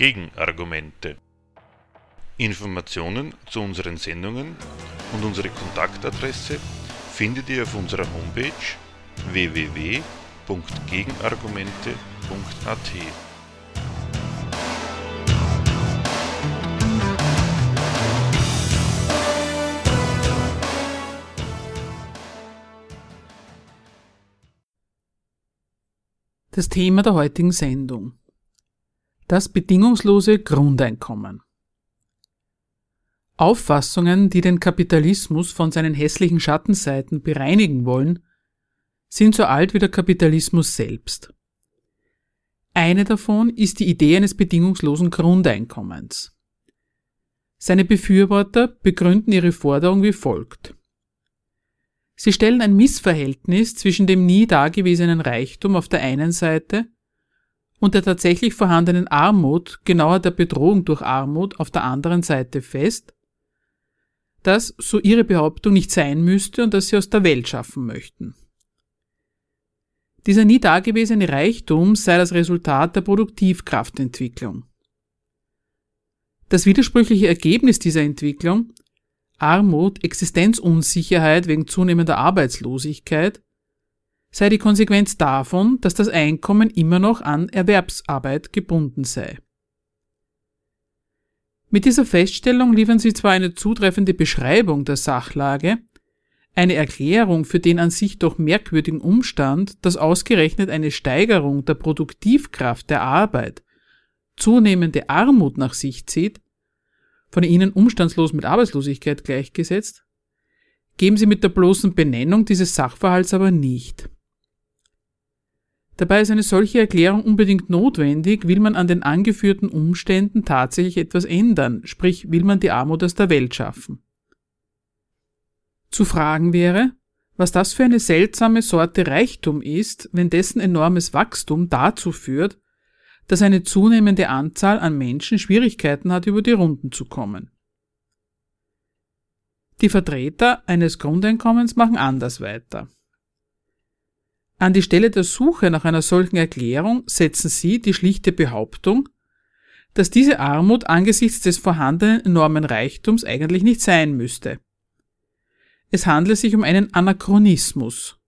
Gegenargumente. Informationen zu unseren Sendungen und unsere Kontaktadresse findet ihr auf unserer Homepage www.gegenargumente.at. Das Thema der heutigen Sendung. Das bedingungslose Grundeinkommen. Auffassungen, die den Kapitalismus von seinen hässlichen Schattenseiten bereinigen wollen, sind so alt wie der Kapitalismus selbst. Eine davon ist die Idee eines bedingungslosen Grundeinkommens. Seine Befürworter begründen ihre Forderung wie folgt. Sie stellen ein Missverhältnis zwischen dem nie dagewesenen Reichtum auf der einen Seite und der tatsächlich vorhandenen Armut, genauer der Bedrohung durch Armut auf der anderen Seite fest, das, so ihre Behauptung, nicht sein müsste und das sie aus der Welt schaffen möchten. Dieser nie dagewesene Reichtum sei das Resultat der Produktivkraftentwicklung. Das widersprüchliche Ergebnis dieser Entwicklung Armut, Existenzunsicherheit wegen zunehmender Arbeitslosigkeit sei die Konsequenz davon, dass das Einkommen immer noch an Erwerbsarbeit gebunden sei. Mit dieser Feststellung liefern sie zwar eine zutreffende Beschreibung der Sachlage, eine Erklärung für den an sich doch merkwürdigen Umstand, dass ausgerechnet eine Steigerung der Produktivkraft der Arbeit zunehmende Armut nach sich zieht, von ihnen umstandslos mit Arbeitslosigkeit gleichgesetzt, geben sie mit der bloßen Benennung dieses Sachverhalts aber nicht. Dabei ist eine solche Erklärung unbedingt notwendig, will man an den angeführten Umständen tatsächlich etwas ändern, sprich will man die Armut aus der Welt schaffen. Zu fragen wäre, was das für eine seltsame Sorte Reichtum ist, wenn dessen enormes Wachstum dazu führt, dass eine zunehmende Anzahl an Menschen Schwierigkeiten hat, über die Runden zu kommen. Die Vertreter eines Grundeinkommens machen anders weiter. An die Stelle der Suche nach einer solchen Erklärung setzen sie die schlichte Behauptung, dass diese Armut angesichts des vorhandenen enormen Reichtums eigentlich nicht sein müsste. Es handle sich um einen Anachronismus.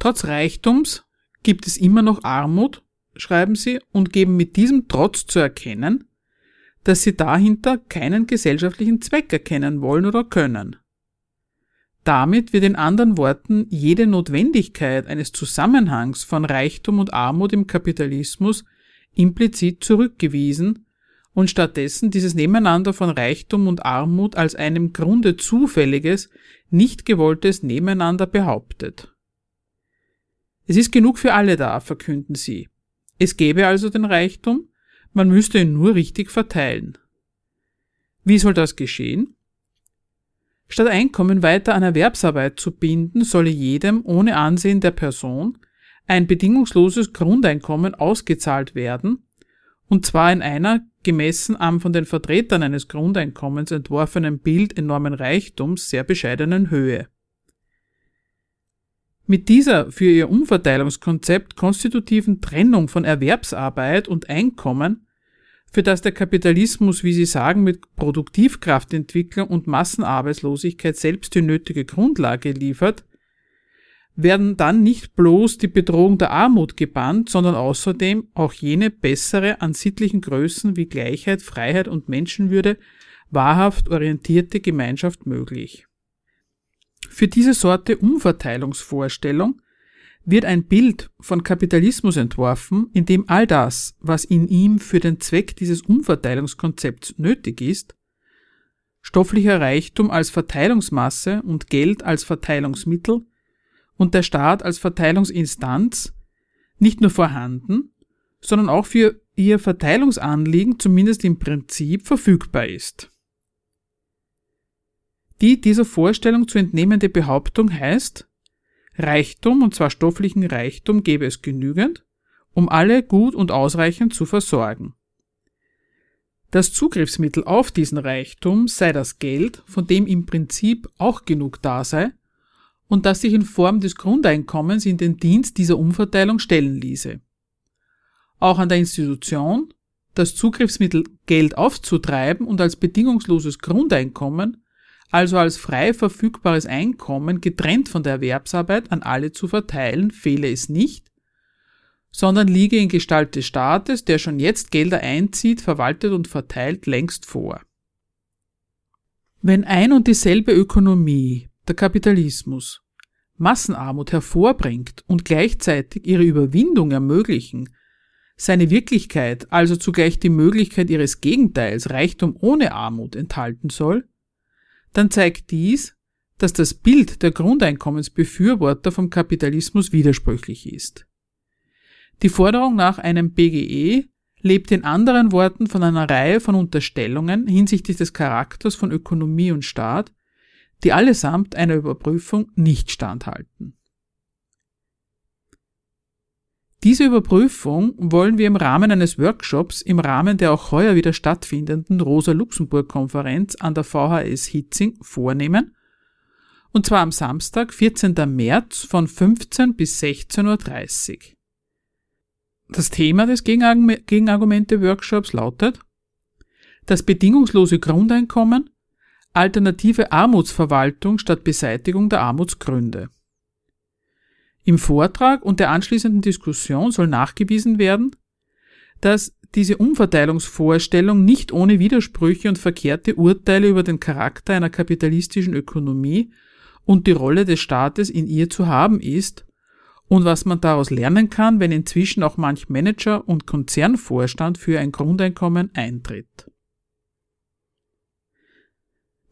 Trotz Reichtums gibt es immer noch Armut schreiben sie, und geben mit diesem Trotz zu erkennen, dass sie dahinter keinen gesellschaftlichen Zweck erkennen wollen oder können. Damit wird in anderen Worten jede Notwendigkeit eines Zusammenhangs von Reichtum und Armut im Kapitalismus implizit zurückgewiesen und stattdessen dieses Nebeneinander von Reichtum und Armut als einem Grunde zufälliges, nicht gewolltes Nebeneinander behauptet. Es ist genug für alle da, verkünden sie. Es gäbe also den Reichtum, man müsste ihn nur richtig verteilen. Wie soll das geschehen? Statt Einkommen weiter an Erwerbsarbeit zu binden, solle jedem ohne Ansehen der Person ein bedingungsloses Grundeinkommen ausgezahlt werden, und zwar in einer, gemessen am von den Vertretern eines Grundeinkommens entworfenen Bild enormen Reichtums, sehr bescheidenen Höhe. Mit dieser für ihr Umverteilungskonzept konstitutiven Trennung von Erwerbsarbeit und Einkommen, für das der Kapitalismus, wie Sie sagen, mit Produktivkraftentwicklung und Massenarbeitslosigkeit selbst die nötige Grundlage liefert, werden dann nicht bloß die Bedrohung der Armut gebannt, sondern außerdem auch jene bessere an sittlichen Größen wie Gleichheit, Freiheit und Menschenwürde wahrhaft orientierte Gemeinschaft möglich. Für diese Sorte Umverteilungsvorstellung wird ein Bild von Kapitalismus entworfen, in dem all das, was in ihm für den Zweck dieses Umverteilungskonzepts nötig ist, stofflicher Reichtum als Verteilungsmasse und Geld als Verteilungsmittel und der Staat als Verteilungsinstanz nicht nur vorhanden, sondern auch für ihr Verteilungsanliegen zumindest im Prinzip verfügbar ist. Die dieser Vorstellung zu entnehmende Behauptung heißt, Reichtum, und zwar stofflichen Reichtum, gäbe es genügend, um alle gut und ausreichend zu versorgen. Das Zugriffsmittel auf diesen Reichtum sei das Geld, von dem im Prinzip auch genug da sei, und das sich in Form des Grundeinkommens in den Dienst dieser Umverteilung stellen ließe. Auch an der Institution, das Zugriffsmittel Geld aufzutreiben und als bedingungsloses Grundeinkommen, also als frei verfügbares Einkommen getrennt von der Erwerbsarbeit an alle zu verteilen, fehle es nicht, sondern liege in Gestalt des Staates, der schon jetzt Gelder einzieht, verwaltet und verteilt, längst vor. Wenn ein und dieselbe Ökonomie, der Kapitalismus, Massenarmut hervorbringt und gleichzeitig ihre Überwindung ermöglichen, seine Wirklichkeit, also zugleich die Möglichkeit ihres Gegenteils, Reichtum ohne Armut, enthalten soll, dann zeigt dies, dass das Bild der Grundeinkommensbefürworter vom Kapitalismus widersprüchlich ist. Die Forderung nach einem BGE lebt in anderen Worten von einer Reihe von Unterstellungen hinsichtlich des Charakters von Ökonomie und Staat, die allesamt einer Überprüfung nicht standhalten. Diese Überprüfung wollen wir im Rahmen eines Workshops im Rahmen der auch heuer wieder stattfindenden Rosa-Luxemburg-Konferenz an der VHS Hitzing vornehmen, und zwar am Samstag, 14. März von 15 bis 16.30 Uhr. Das Thema des Gegenargumente-Workshops lautet das bedingungslose Grundeinkommen alternative Armutsverwaltung statt Beseitigung der Armutsgründe. Im Vortrag und der anschließenden Diskussion soll nachgewiesen werden, dass diese Umverteilungsvorstellung nicht ohne Widersprüche und verkehrte Urteile über den Charakter einer kapitalistischen Ökonomie und die Rolle des Staates in ihr zu haben ist und was man daraus lernen kann, wenn inzwischen auch manch Manager und Konzernvorstand für ein Grundeinkommen eintritt.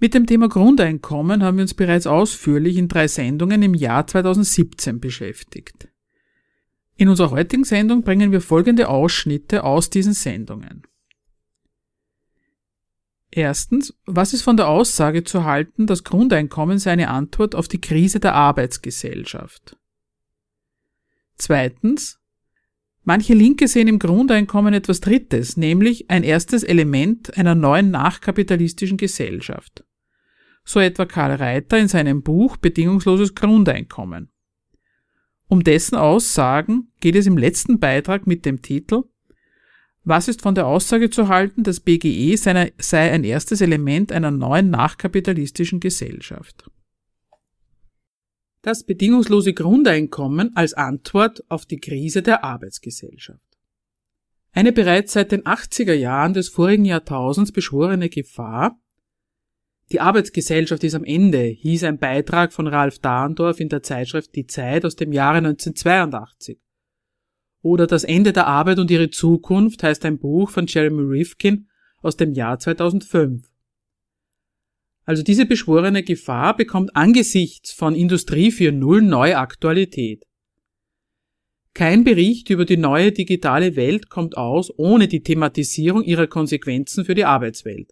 Mit dem Thema Grundeinkommen haben wir uns bereits ausführlich in drei Sendungen im Jahr 2017 beschäftigt. In unserer heutigen Sendung bringen wir folgende Ausschnitte aus diesen Sendungen. Erstens, was ist von der Aussage zu halten, das Grundeinkommen sei eine Antwort auf die Krise der Arbeitsgesellschaft? Zweitens, manche Linke sehen im Grundeinkommen etwas Drittes, nämlich ein erstes Element einer neuen nachkapitalistischen Gesellschaft so etwa Karl Reiter in seinem Buch Bedingungsloses Grundeinkommen. Um dessen Aussagen geht es im letzten Beitrag mit dem Titel Was ist von der Aussage zu halten, das BGE sei ein erstes Element einer neuen nachkapitalistischen Gesellschaft? Das bedingungslose Grundeinkommen als Antwort auf die Krise der Arbeitsgesellschaft. Eine bereits seit den 80er Jahren des vorigen Jahrtausends beschworene Gefahr, die Arbeitsgesellschaft ist am Ende, hieß ein Beitrag von Ralf Dahndorf in der Zeitschrift Die Zeit aus dem Jahre 1982. Oder Das Ende der Arbeit und ihre Zukunft heißt ein Buch von Jeremy Rifkin aus dem Jahr 2005. Also diese beschworene Gefahr bekommt angesichts von Industrie 4.0 neue Aktualität. Kein Bericht über die neue digitale Welt kommt aus ohne die Thematisierung ihrer Konsequenzen für die Arbeitswelt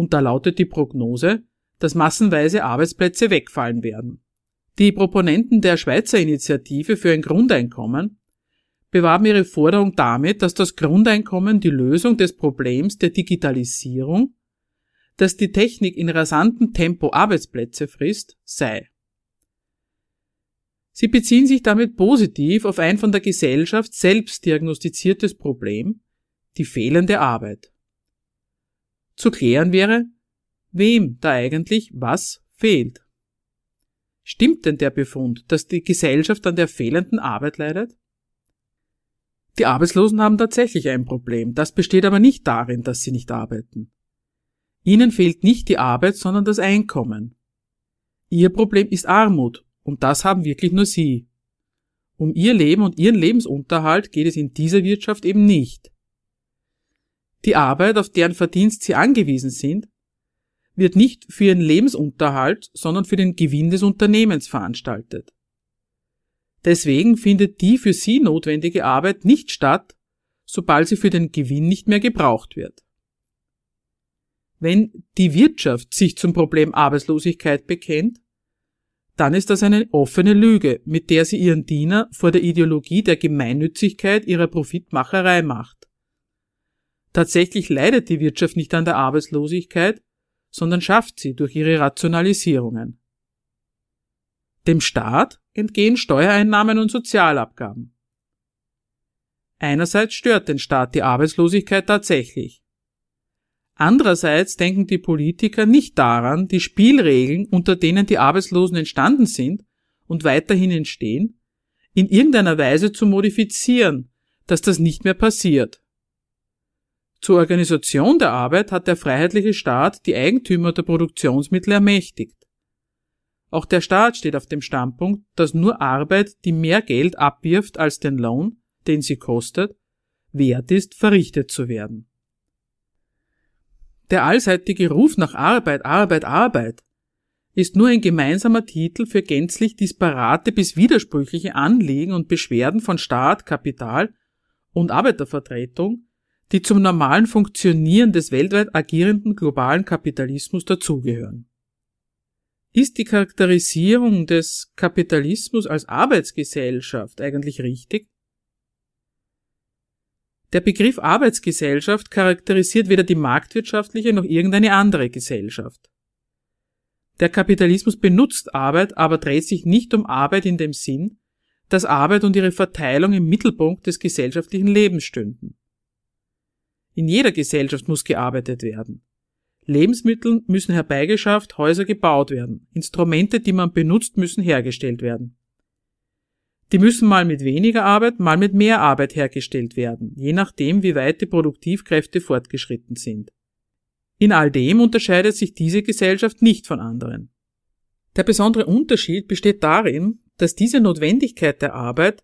und da lautet die Prognose, dass massenweise Arbeitsplätze wegfallen werden. Die Proponenten der Schweizer Initiative für ein Grundeinkommen bewarben ihre Forderung damit, dass das Grundeinkommen die Lösung des Problems der Digitalisierung, dass die Technik in rasantem Tempo Arbeitsplätze frisst, sei. Sie beziehen sich damit positiv auf ein von der Gesellschaft selbst diagnostiziertes Problem, die fehlende Arbeit. Zu klären wäre, wem da eigentlich was fehlt. Stimmt denn der Befund, dass die Gesellschaft an der fehlenden Arbeit leidet? Die Arbeitslosen haben tatsächlich ein Problem, das besteht aber nicht darin, dass sie nicht arbeiten. Ihnen fehlt nicht die Arbeit, sondern das Einkommen. Ihr Problem ist Armut, und das haben wirklich nur Sie. Um Ihr Leben und Ihren Lebensunterhalt geht es in dieser Wirtschaft eben nicht. Die Arbeit, auf deren Verdienst sie angewiesen sind, wird nicht für ihren Lebensunterhalt, sondern für den Gewinn des Unternehmens veranstaltet. Deswegen findet die für sie notwendige Arbeit nicht statt, sobald sie für den Gewinn nicht mehr gebraucht wird. Wenn die Wirtschaft sich zum Problem Arbeitslosigkeit bekennt, dann ist das eine offene Lüge, mit der sie ihren Diener vor der Ideologie der Gemeinnützigkeit ihrer Profitmacherei macht. Tatsächlich leidet die Wirtschaft nicht an der Arbeitslosigkeit, sondern schafft sie durch ihre Rationalisierungen. Dem Staat entgehen Steuereinnahmen und Sozialabgaben. Einerseits stört den Staat die Arbeitslosigkeit tatsächlich. Andererseits denken die Politiker nicht daran, die Spielregeln, unter denen die Arbeitslosen entstanden sind und weiterhin entstehen, in irgendeiner Weise zu modifizieren, dass das nicht mehr passiert. Zur Organisation der Arbeit hat der freiheitliche Staat die Eigentümer der Produktionsmittel ermächtigt. Auch der Staat steht auf dem Standpunkt, dass nur Arbeit, die mehr Geld abwirft als den Lohn, den sie kostet, wert ist, verrichtet zu werden. Der allseitige Ruf nach Arbeit, Arbeit, Arbeit ist nur ein gemeinsamer Titel für gänzlich disparate bis widersprüchliche Anliegen und Beschwerden von Staat, Kapital und Arbeitervertretung, die zum normalen Funktionieren des weltweit agierenden globalen Kapitalismus dazugehören. Ist die Charakterisierung des Kapitalismus als Arbeitsgesellschaft eigentlich richtig? Der Begriff Arbeitsgesellschaft charakterisiert weder die marktwirtschaftliche noch irgendeine andere Gesellschaft. Der Kapitalismus benutzt Arbeit, aber dreht sich nicht um Arbeit in dem Sinn, dass Arbeit und ihre Verteilung im Mittelpunkt des gesellschaftlichen Lebens stünden. In jeder Gesellschaft muss gearbeitet werden. Lebensmittel müssen herbeigeschafft, Häuser gebaut werden, Instrumente, die man benutzt, müssen hergestellt werden. Die müssen mal mit weniger Arbeit, mal mit mehr Arbeit hergestellt werden, je nachdem, wie weit die Produktivkräfte fortgeschritten sind. In all dem unterscheidet sich diese Gesellschaft nicht von anderen. Der besondere Unterschied besteht darin, dass diese Notwendigkeit der Arbeit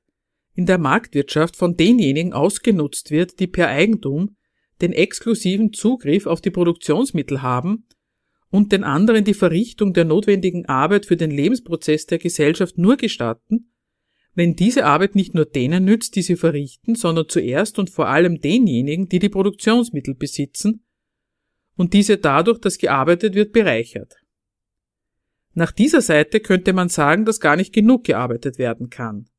in der Marktwirtschaft von denjenigen ausgenutzt wird, die per Eigentum den exklusiven Zugriff auf die Produktionsmittel haben und den anderen die Verrichtung der notwendigen Arbeit für den Lebensprozess der Gesellschaft nur gestatten, wenn diese Arbeit nicht nur denen nützt, die sie verrichten, sondern zuerst und vor allem denjenigen, die die Produktionsmittel besitzen und diese dadurch, dass gearbeitet wird, bereichert. Nach dieser Seite könnte man sagen, dass gar nicht genug gearbeitet werden kann.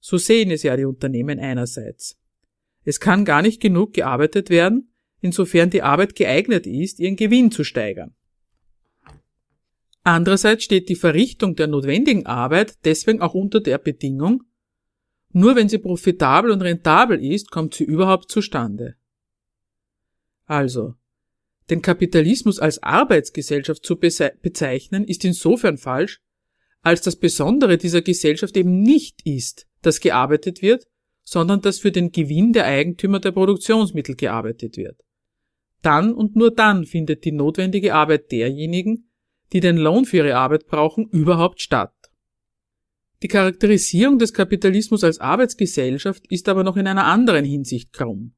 So sehen es ja die Unternehmen einerseits. Es kann gar nicht genug gearbeitet werden, insofern die Arbeit geeignet ist, ihren Gewinn zu steigern. Andererseits steht die Verrichtung der notwendigen Arbeit deswegen auch unter der Bedingung, nur wenn sie profitabel und rentabel ist, kommt sie überhaupt zustande. Also, den Kapitalismus als Arbeitsgesellschaft zu bezeichnen, ist insofern falsch, als das Besondere dieser Gesellschaft eben nicht ist, dass gearbeitet wird, sondern dass für den Gewinn der Eigentümer der Produktionsmittel gearbeitet wird. Dann und nur dann findet die notwendige Arbeit derjenigen, die den Lohn für ihre Arbeit brauchen, überhaupt statt. Die Charakterisierung des Kapitalismus als Arbeitsgesellschaft ist aber noch in einer anderen Hinsicht krumm.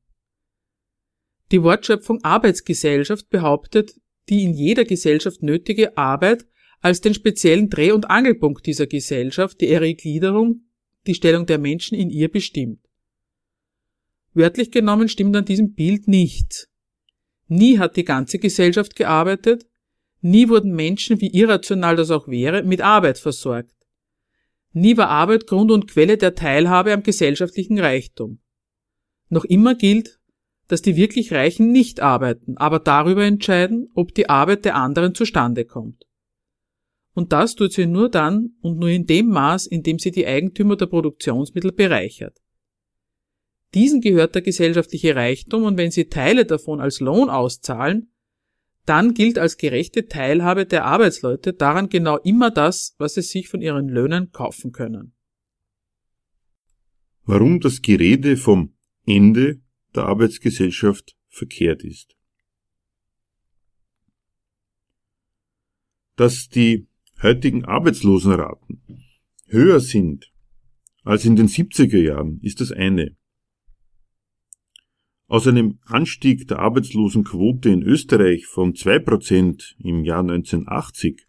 Die Wortschöpfung Arbeitsgesellschaft behauptet die in jeder Gesellschaft nötige Arbeit als den speziellen Dreh- und Angelpunkt dieser Gesellschaft, die ihre Gliederung, die Stellung der Menschen in ihr bestimmt. Wörtlich genommen stimmt an diesem Bild nichts. Nie hat die ganze Gesellschaft gearbeitet, Nie wurden Menschen, wie irrational das auch wäre, mit Arbeit versorgt. Nie war Arbeit Grund und Quelle der Teilhabe am gesellschaftlichen Reichtum. Noch immer gilt, dass die wirklich Reichen nicht arbeiten, aber darüber entscheiden, ob die Arbeit der anderen zustande kommt. Und das tut sie nur dann und nur in dem Maß, in dem sie die Eigentümer der Produktionsmittel bereichert. Diesen gehört der gesellschaftliche Reichtum und wenn sie Teile davon als Lohn auszahlen, dann gilt als gerechte Teilhabe der Arbeitsleute daran genau immer das, was sie sich von ihren Löhnen kaufen können. Warum das Gerede vom Ende der Arbeitsgesellschaft verkehrt ist. Dass die heutigen Arbeitslosenraten höher sind als in den 70er Jahren, ist das eine. Aus einem Anstieg der Arbeitslosenquote in Österreich von 2% im Jahr 1980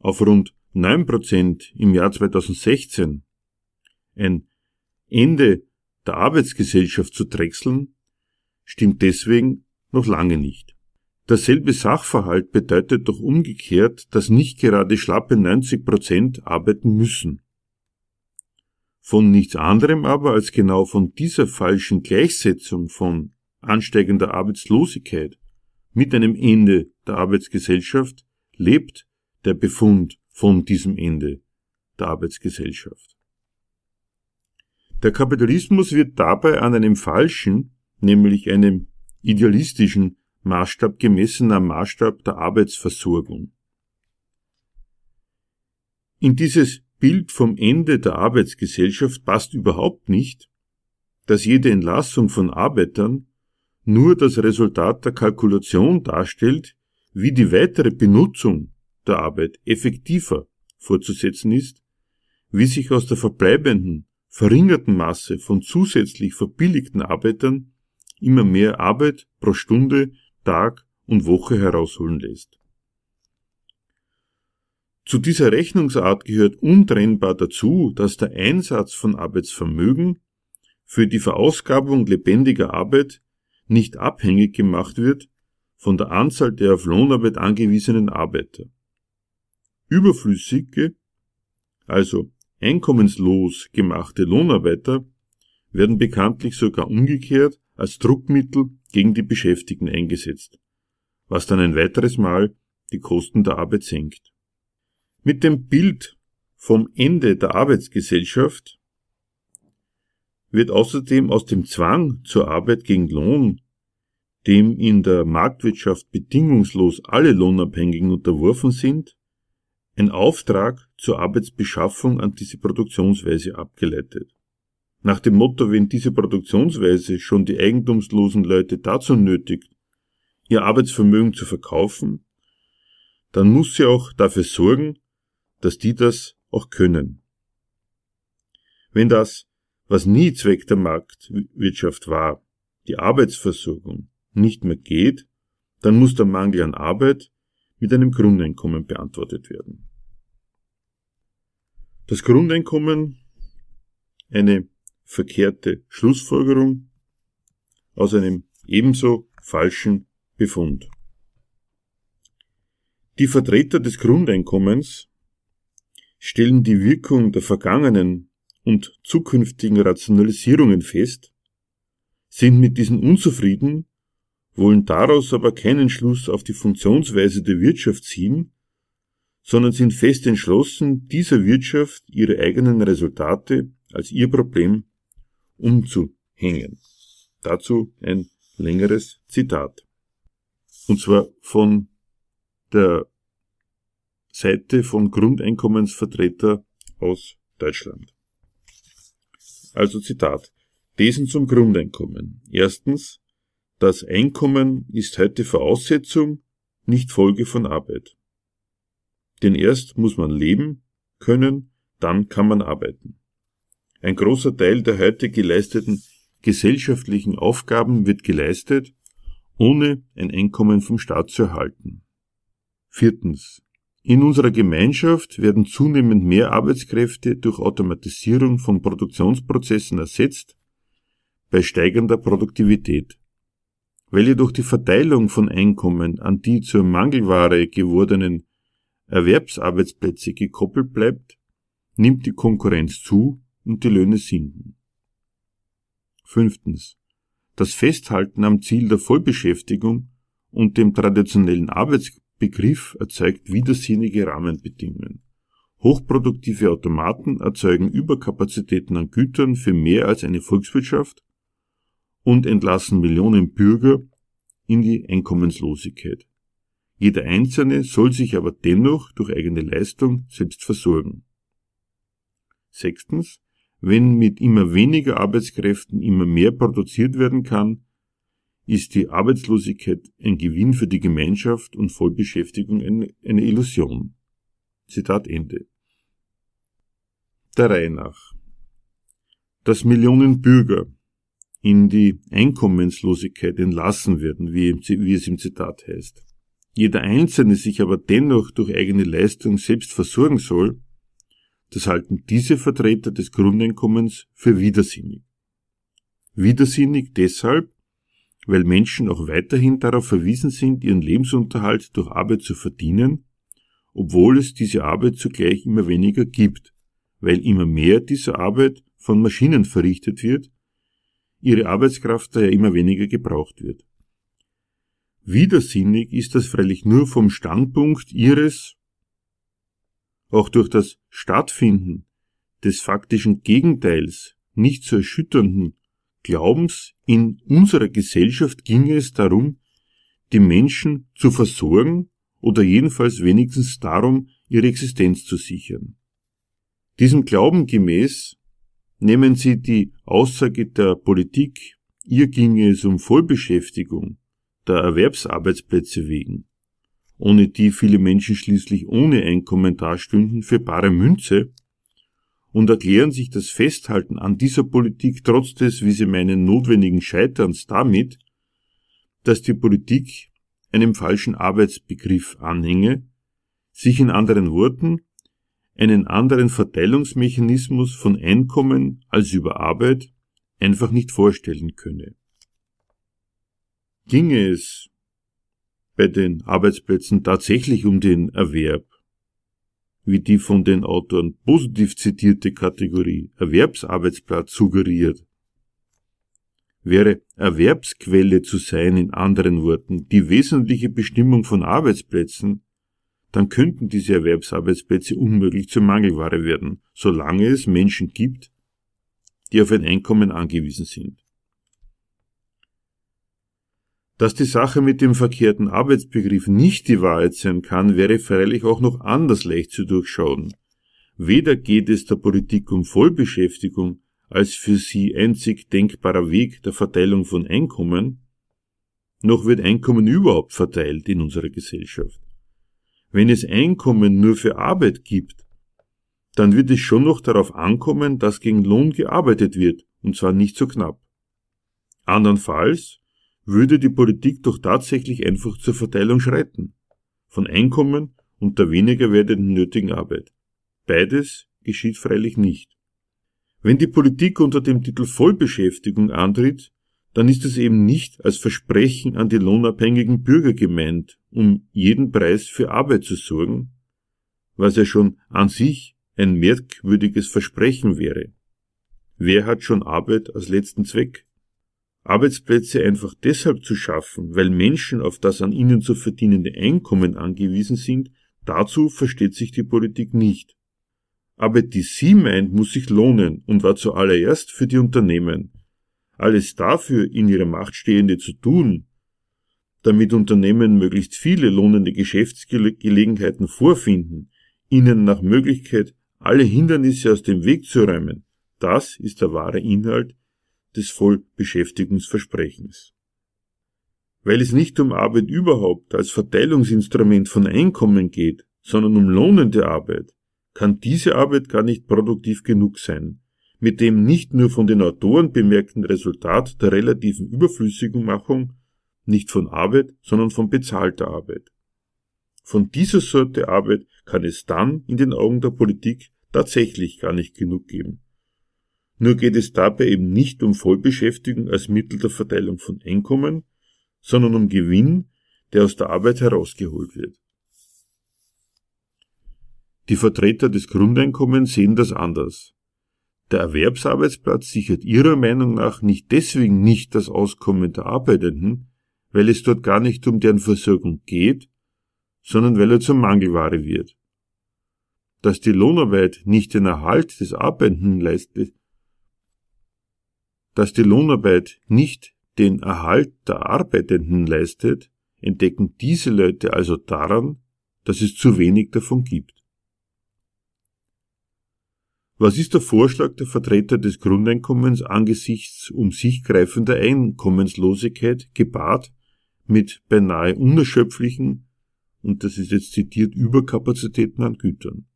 auf rund 9% im Jahr 2016 ein Ende der Arbeitsgesellschaft zu drechseln, stimmt deswegen noch lange nicht. Derselbe Sachverhalt bedeutet doch umgekehrt, dass nicht gerade schlappe 90% arbeiten müssen. Von nichts anderem aber als genau von dieser falschen Gleichsetzung von ansteigender Arbeitslosigkeit mit einem Ende der Arbeitsgesellschaft lebt der Befund von diesem Ende der Arbeitsgesellschaft. Der Kapitalismus wird dabei an einem falschen, nämlich einem idealistischen Maßstab gemessen am Maßstab der Arbeitsversorgung. In dieses Bild vom Ende der Arbeitsgesellschaft passt überhaupt nicht, dass jede Entlassung von Arbeitern nur das Resultat der Kalkulation darstellt, wie die weitere Benutzung der Arbeit effektiver fortzusetzen ist, wie sich aus der verbleibenden, verringerten Masse von zusätzlich verbilligten Arbeitern immer mehr Arbeit pro Stunde, Tag und Woche herausholen lässt. Zu dieser Rechnungsart gehört untrennbar dazu, dass der Einsatz von Arbeitsvermögen für die Verausgabung lebendiger Arbeit nicht abhängig gemacht wird von der Anzahl der auf Lohnarbeit angewiesenen Arbeiter. Überflüssige, also einkommenslos gemachte Lohnarbeiter werden bekanntlich sogar umgekehrt als Druckmittel gegen die Beschäftigten eingesetzt, was dann ein weiteres Mal die Kosten der Arbeit senkt. Mit dem Bild vom Ende der Arbeitsgesellschaft wird außerdem aus dem Zwang zur Arbeit gegen Lohn, dem in der Marktwirtschaft bedingungslos alle Lohnabhängigen unterworfen sind, ein Auftrag zur Arbeitsbeschaffung an diese Produktionsweise abgeleitet. Nach dem Motto, wenn diese Produktionsweise schon die eigentumslosen Leute dazu nötigt, ihr Arbeitsvermögen zu verkaufen, dann muss sie auch dafür sorgen, dass die das auch können. Wenn das was nie Zweck der Marktwirtschaft war, die Arbeitsversorgung, nicht mehr geht, dann muss der Mangel an Arbeit mit einem Grundeinkommen beantwortet werden. Das Grundeinkommen, eine verkehrte Schlussfolgerung aus einem ebenso falschen Befund. Die Vertreter des Grundeinkommens stellen die Wirkung der vergangenen und zukünftigen Rationalisierungen fest, sind mit diesen unzufrieden, wollen daraus aber keinen Schluss auf die Funktionsweise der Wirtschaft ziehen, sondern sind fest entschlossen, dieser Wirtschaft ihre eigenen Resultate als ihr Problem umzuhängen. Dazu ein längeres Zitat. Und zwar von der Seite von Grundeinkommensvertreter aus Deutschland. Also Zitat. Thesen zum Grundeinkommen. Erstens, das Einkommen ist heute Voraussetzung, nicht Folge von Arbeit. Denn erst muss man leben können, dann kann man arbeiten. Ein großer Teil der heute geleisteten gesellschaftlichen Aufgaben wird geleistet, ohne ein Einkommen vom Staat zu erhalten. Viertens. In unserer Gemeinschaft werden zunehmend mehr Arbeitskräfte durch Automatisierung von Produktionsprozessen ersetzt, bei steigender Produktivität. Weil jedoch die Verteilung von Einkommen an die zur Mangelware gewordenen Erwerbsarbeitsplätze gekoppelt bleibt, nimmt die Konkurrenz zu und die Löhne sinken. Fünftens. Das Festhalten am Ziel der Vollbeschäftigung und dem traditionellen Arbeits Begriff erzeugt widersinnige Rahmenbedingungen. Hochproduktive Automaten erzeugen Überkapazitäten an Gütern für mehr als eine Volkswirtschaft und entlassen Millionen Bürger in die Einkommenslosigkeit. Jeder Einzelne soll sich aber dennoch durch eigene Leistung selbst versorgen. Sechstens, wenn mit immer weniger Arbeitskräften immer mehr produziert werden kann, ist die Arbeitslosigkeit ein Gewinn für die Gemeinschaft und Vollbeschäftigung eine Illusion. Zitat Ende. Der Reihe nach. Dass Millionen Bürger in die Einkommenslosigkeit entlassen werden, wie, wie es im Zitat heißt. Jeder Einzelne sich aber dennoch durch eigene Leistung selbst versorgen soll, das halten diese Vertreter des Grundeinkommens für widersinnig. Widersinnig deshalb, weil Menschen auch weiterhin darauf verwiesen sind, ihren Lebensunterhalt durch Arbeit zu verdienen, obwohl es diese Arbeit zugleich immer weniger gibt, weil immer mehr dieser Arbeit von Maschinen verrichtet wird, ihre Arbeitskraft daher immer weniger gebraucht wird. Widersinnig ist das freilich nur vom Standpunkt ihres, auch durch das Stattfinden des faktischen Gegenteils, nicht zu erschütternden Glaubens, in unserer Gesellschaft ginge es darum, die Menschen zu versorgen oder jedenfalls wenigstens darum, ihre Existenz zu sichern. Diesem Glauben gemäß nehmen Sie die Aussage der Politik, ihr ginge es um Vollbeschäftigung der Erwerbsarbeitsplätze wegen, ohne die viele Menschen schließlich ohne Einkommen dastünden, für bare Münze und erklären sich das Festhalten an dieser Politik trotz des, wie sie meinen, notwendigen Scheiterns damit, dass die Politik einem falschen Arbeitsbegriff anhänge, sich in anderen Worten einen anderen Verteilungsmechanismus von Einkommen als über Arbeit einfach nicht vorstellen könne. Ginge es bei den Arbeitsplätzen tatsächlich um den Erwerb, wie die von den Autoren positiv zitierte Kategorie Erwerbsarbeitsplatz suggeriert, wäre Erwerbsquelle zu sein, in anderen Worten, die wesentliche Bestimmung von Arbeitsplätzen, dann könnten diese Erwerbsarbeitsplätze unmöglich zur Mangelware werden, solange es Menschen gibt, die auf ein Einkommen angewiesen sind. Dass die Sache mit dem verkehrten Arbeitsbegriff nicht die Wahrheit sein kann, wäre freilich auch noch anders leicht zu durchschauen. Weder geht es der Politik um Vollbeschäftigung als für sie einzig denkbarer Weg der Verteilung von Einkommen, noch wird Einkommen überhaupt verteilt in unserer Gesellschaft. Wenn es Einkommen nur für Arbeit gibt, dann wird es schon noch darauf ankommen, dass gegen Lohn gearbeitet wird, und zwar nicht so knapp. Andernfalls würde die Politik doch tatsächlich einfach zur Verteilung schreiten. Von Einkommen und der weniger werdenden nötigen Arbeit. Beides geschieht freilich nicht. Wenn die Politik unter dem Titel Vollbeschäftigung antritt, dann ist es eben nicht als Versprechen an die lohnabhängigen Bürger gemeint, um jeden Preis für Arbeit zu sorgen, was ja schon an sich ein merkwürdiges Versprechen wäre. Wer hat schon Arbeit als letzten Zweck? Arbeitsplätze einfach deshalb zu schaffen, weil Menschen auf das an ihnen zu verdienende Einkommen angewiesen sind, dazu versteht sich die Politik nicht. Arbeit, die sie meint, muss sich lohnen und war zuallererst für die Unternehmen. Alles dafür in ihrer Macht Stehende zu tun, damit Unternehmen möglichst viele lohnende Geschäftsgelegenheiten vorfinden, ihnen nach Möglichkeit alle Hindernisse aus dem Weg zu räumen, das ist der wahre Inhalt des Vollbeschäftigungsversprechens. Weil es nicht um Arbeit überhaupt als Verteilungsinstrument von Einkommen geht, sondern um lohnende Arbeit, kann diese Arbeit gar nicht produktiv genug sein, mit dem nicht nur von den Autoren bemerkten Resultat der relativen Überflüssigmachung, nicht von Arbeit, sondern von bezahlter Arbeit. Von dieser Sorte Arbeit kann es dann in den Augen der Politik tatsächlich gar nicht genug geben. Nur geht es dabei eben nicht um Vollbeschäftigung als Mittel der Verteilung von Einkommen, sondern um Gewinn, der aus der Arbeit herausgeholt wird. Die Vertreter des Grundeinkommens sehen das anders. Der Erwerbsarbeitsplatz sichert ihrer Meinung nach nicht deswegen nicht das Auskommen der Arbeitenden, weil es dort gar nicht um deren Versorgung geht, sondern weil er zur Mangelware wird. Dass die Lohnarbeit nicht den Erhalt des Arbeitenden leistet, dass die Lohnarbeit nicht den Erhalt der Arbeitenden leistet, entdecken diese Leute also daran, dass es zu wenig davon gibt. Was ist der Vorschlag der Vertreter des Grundeinkommens angesichts um sich greifender Einkommenslosigkeit gepaart mit beinahe unerschöpflichen, und das ist jetzt zitiert, Überkapazitäten an Gütern?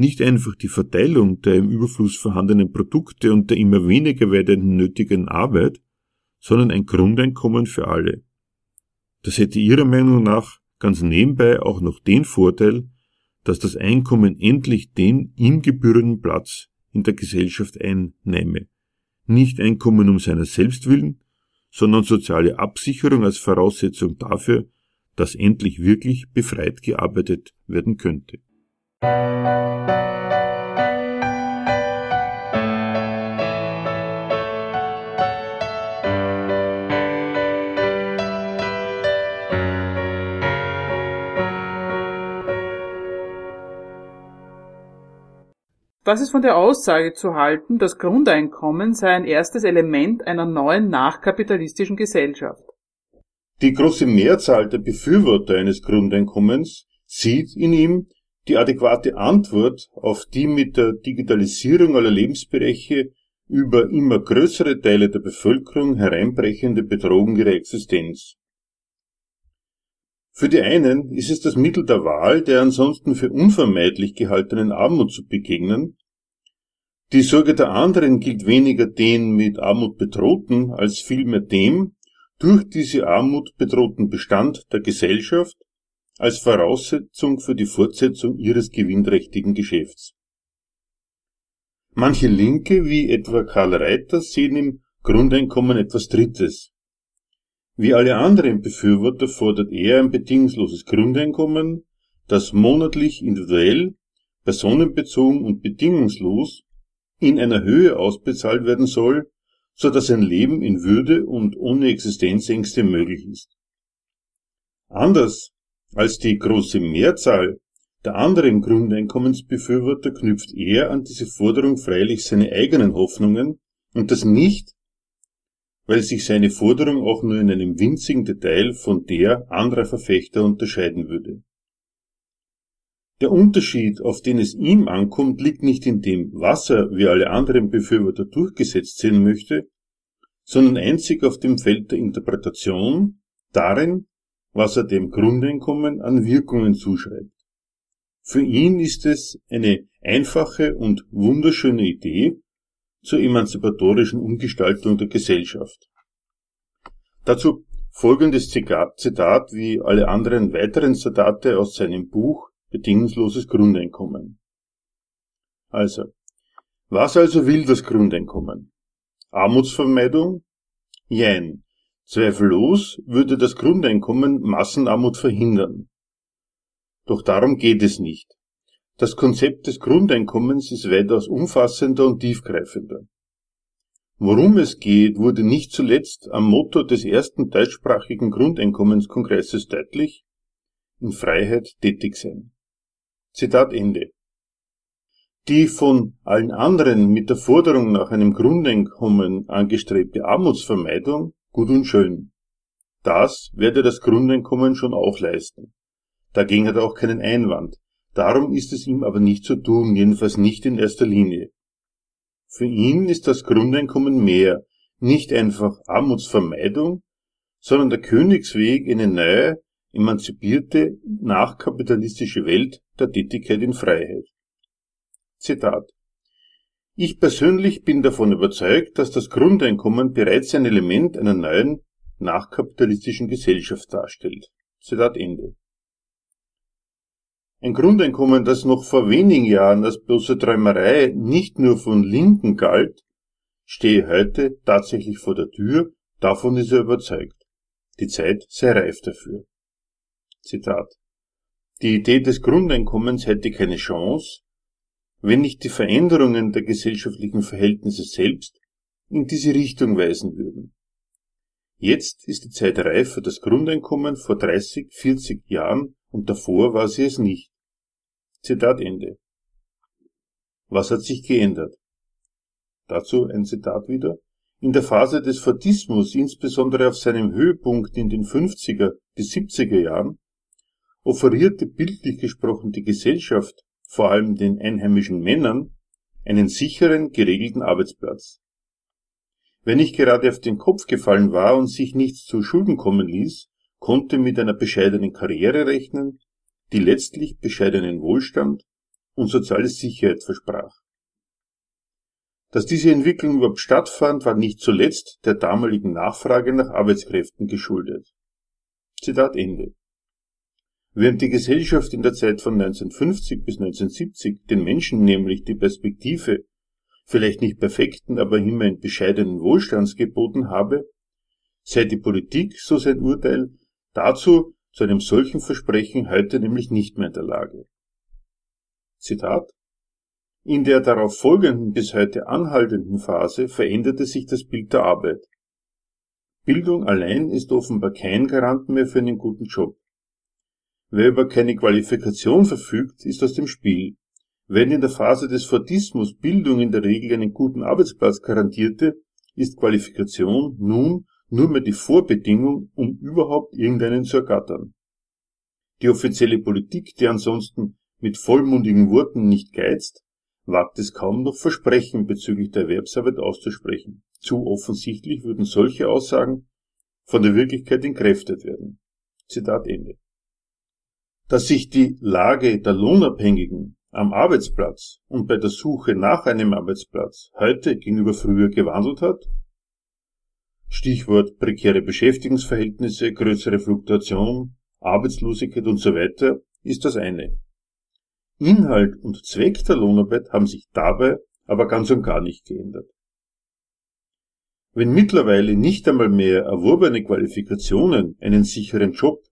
Nicht einfach die Verteilung der im Überfluss vorhandenen Produkte und der immer weniger werdenden nötigen Arbeit, sondern ein Grundeinkommen für alle. Das hätte Ihrer Meinung nach ganz nebenbei auch noch den Vorteil, dass das Einkommen endlich den ihm gebührenden Platz in der Gesellschaft einnehme. Nicht Einkommen um seiner selbst willen, sondern soziale Absicherung als Voraussetzung dafür, dass endlich wirklich befreit gearbeitet werden könnte. Was ist von der Aussage zu halten, das Grundeinkommen sei ein erstes Element einer neuen nachkapitalistischen Gesellschaft? Die große Mehrzahl der Befürworter eines Grundeinkommens sieht in ihm die adäquate Antwort auf die mit der Digitalisierung aller Lebensbereiche über immer größere Teile der Bevölkerung hereinbrechende Bedrohung ihrer Existenz. Für die einen ist es das Mittel der Wahl, der ansonsten für unvermeidlich gehaltenen Armut zu begegnen. Die Sorge der anderen gilt weniger den mit Armut bedrohten, als vielmehr dem durch diese Armut bedrohten Bestand der Gesellschaft als Voraussetzung für die Fortsetzung ihres gewinnträchtigen Geschäfts. Manche Linke, wie etwa Karl Reiter, sehen im Grundeinkommen etwas Drittes. Wie alle anderen Befürworter fordert er ein bedingungsloses Grundeinkommen, das monatlich individuell, personenbezogen und bedingungslos in einer Höhe ausbezahlt werden soll, so dass ein Leben in Würde und ohne Existenzängste möglich ist. Anders als die große Mehrzahl der anderen Grundeinkommensbefürworter knüpft er an diese Forderung freilich seine eigenen Hoffnungen und das nicht, weil sich seine Forderung auch nur in einem winzigen Detail von der anderer Verfechter unterscheiden würde. Der Unterschied, auf den es ihm ankommt, liegt nicht in dem, was er wie alle anderen Befürworter durchgesetzt sehen möchte, sondern einzig auf dem Feld der Interpretation, darin, was er dem Grundeinkommen an Wirkungen zuschreibt. Für ihn ist es eine einfache und wunderschöne Idee zur emanzipatorischen Umgestaltung der Gesellschaft. Dazu folgendes Zitat wie alle anderen weiteren Zitate aus seinem Buch Bedingungsloses Grundeinkommen. Also, was also will das Grundeinkommen? Armutsvermeidung? Jein. Zweifellos würde das Grundeinkommen Massenarmut verhindern. Doch darum geht es nicht. Das Konzept des Grundeinkommens ist weitaus umfassender und tiefgreifender. Worum es geht, wurde nicht zuletzt am Motto des ersten deutschsprachigen Grundeinkommenskongresses deutlich, in Freiheit tätig sein. Zitat Ende. Die von allen anderen mit der Forderung nach einem Grundeinkommen angestrebte Armutsvermeidung gut und schön. Das werde das Grundeinkommen schon auch leisten. Dagegen hat er auch keinen Einwand. Darum ist es ihm aber nicht zu tun, jedenfalls nicht in erster Linie. Für ihn ist das Grundeinkommen mehr, nicht einfach Armutsvermeidung, sondern der Königsweg in eine neue, emanzipierte, nachkapitalistische Welt der Tätigkeit in Freiheit. Zitat. Ich persönlich bin davon überzeugt, dass das Grundeinkommen bereits ein Element einer neuen, nachkapitalistischen Gesellschaft darstellt. Zitat Ende. Ein Grundeinkommen, das noch vor wenigen Jahren als bloße Träumerei nicht nur von Linken galt, stehe heute tatsächlich vor der Tür, davon ist er überzeugt. Die Zeit sei reif dafür. Zitat. Die Idee des Grundeinkommens hätte keine Chance, wenn nicht die Veränderungen der gesellschaftlichen Verhältnisse selbst in diese Richtung weisen würden. Jetzt ist die Zeit reif für das Grundeinkommen vor 30, 40 Jahren und davor war sie es nicht. Zitat Ende. Was hat sich geändert? Dazu ein Zitat wieder. In der Phase des Fordismus, insbesondere auf seinem Höhepunkt in den 50er bis 70er Jahren, offerierte bildlich gesprochen die Gesellschaft, vor allem den einheimischen Männern, einen sicheren, geregelten Arbeitsplatz. Wer nicht gerade auf den Kopf gefallen war und sich nichts zu Schulden kommen ließ, konnte mit einer bescheidenen Karriere rechnen, die letztlich bescheidenen Wohlstand und soziale Sicherheit versprach. Dass diese Entwicklung überhaupt stattfand, war nicht zuletzt der damaligen Nachfrage nach Arbeitskräften geschuldet. Zitat Ende. Während die Gesellschaft in der Zeit von 1950 bis 1970 den Menschen nämlich die Perspektive vielleicht nicht perfekten, aber immerhin bescheidenen Wohlstands geboten habe, sei die Politik, so sein Urteil, dazu zu einem solchen Versprechen heute nämlich nicht mehr in der Lage. Zitat In der darauf folgenden bis heute anhaltenden Phase veränderte sich das Bild der Arbeit. Bildung allein ist offenbar kein Garant mehr für einen guten Job. Wer über keine Qualifikation verfügt, ist aus dem Spiel. Wenn in der Phase des Fordismus Bildung in der Regel einen guten Arbeitsplatz garantierte, ist Qualifikation nun nur mehr die Vorbedingung, um überhaupt irgendeinen zu ergattern. Die offizielle Politik, die ansonsten mit vollmundigen Worten nicht geizt, wagt es kaum noch Versprechen bezüglich der Erwerbsarbeit auszusprechen. Zu offensichtlich würden solche Aussagen von der Wirklichkeit entkräftet werden. Zitat Ende. Dass sich die Lage der Lohnabhängigen am Arbeitsplatz und bei der Suche nach einem Arbeitsplatz heute gegenüber früher gewandelt hat? Stichwort prekäre Beschäftigungsverhältnisse, größere Fluktuation, Arbeitslosigkeit und so weiter ist das eine. Inhalt und Zweck der Lohnarbeit haben sich dabei aber ganz und gar nicht geändert. Wenn mittlerweile nicht einmal mehr erworbene Qualifikationen einen sicheren Job,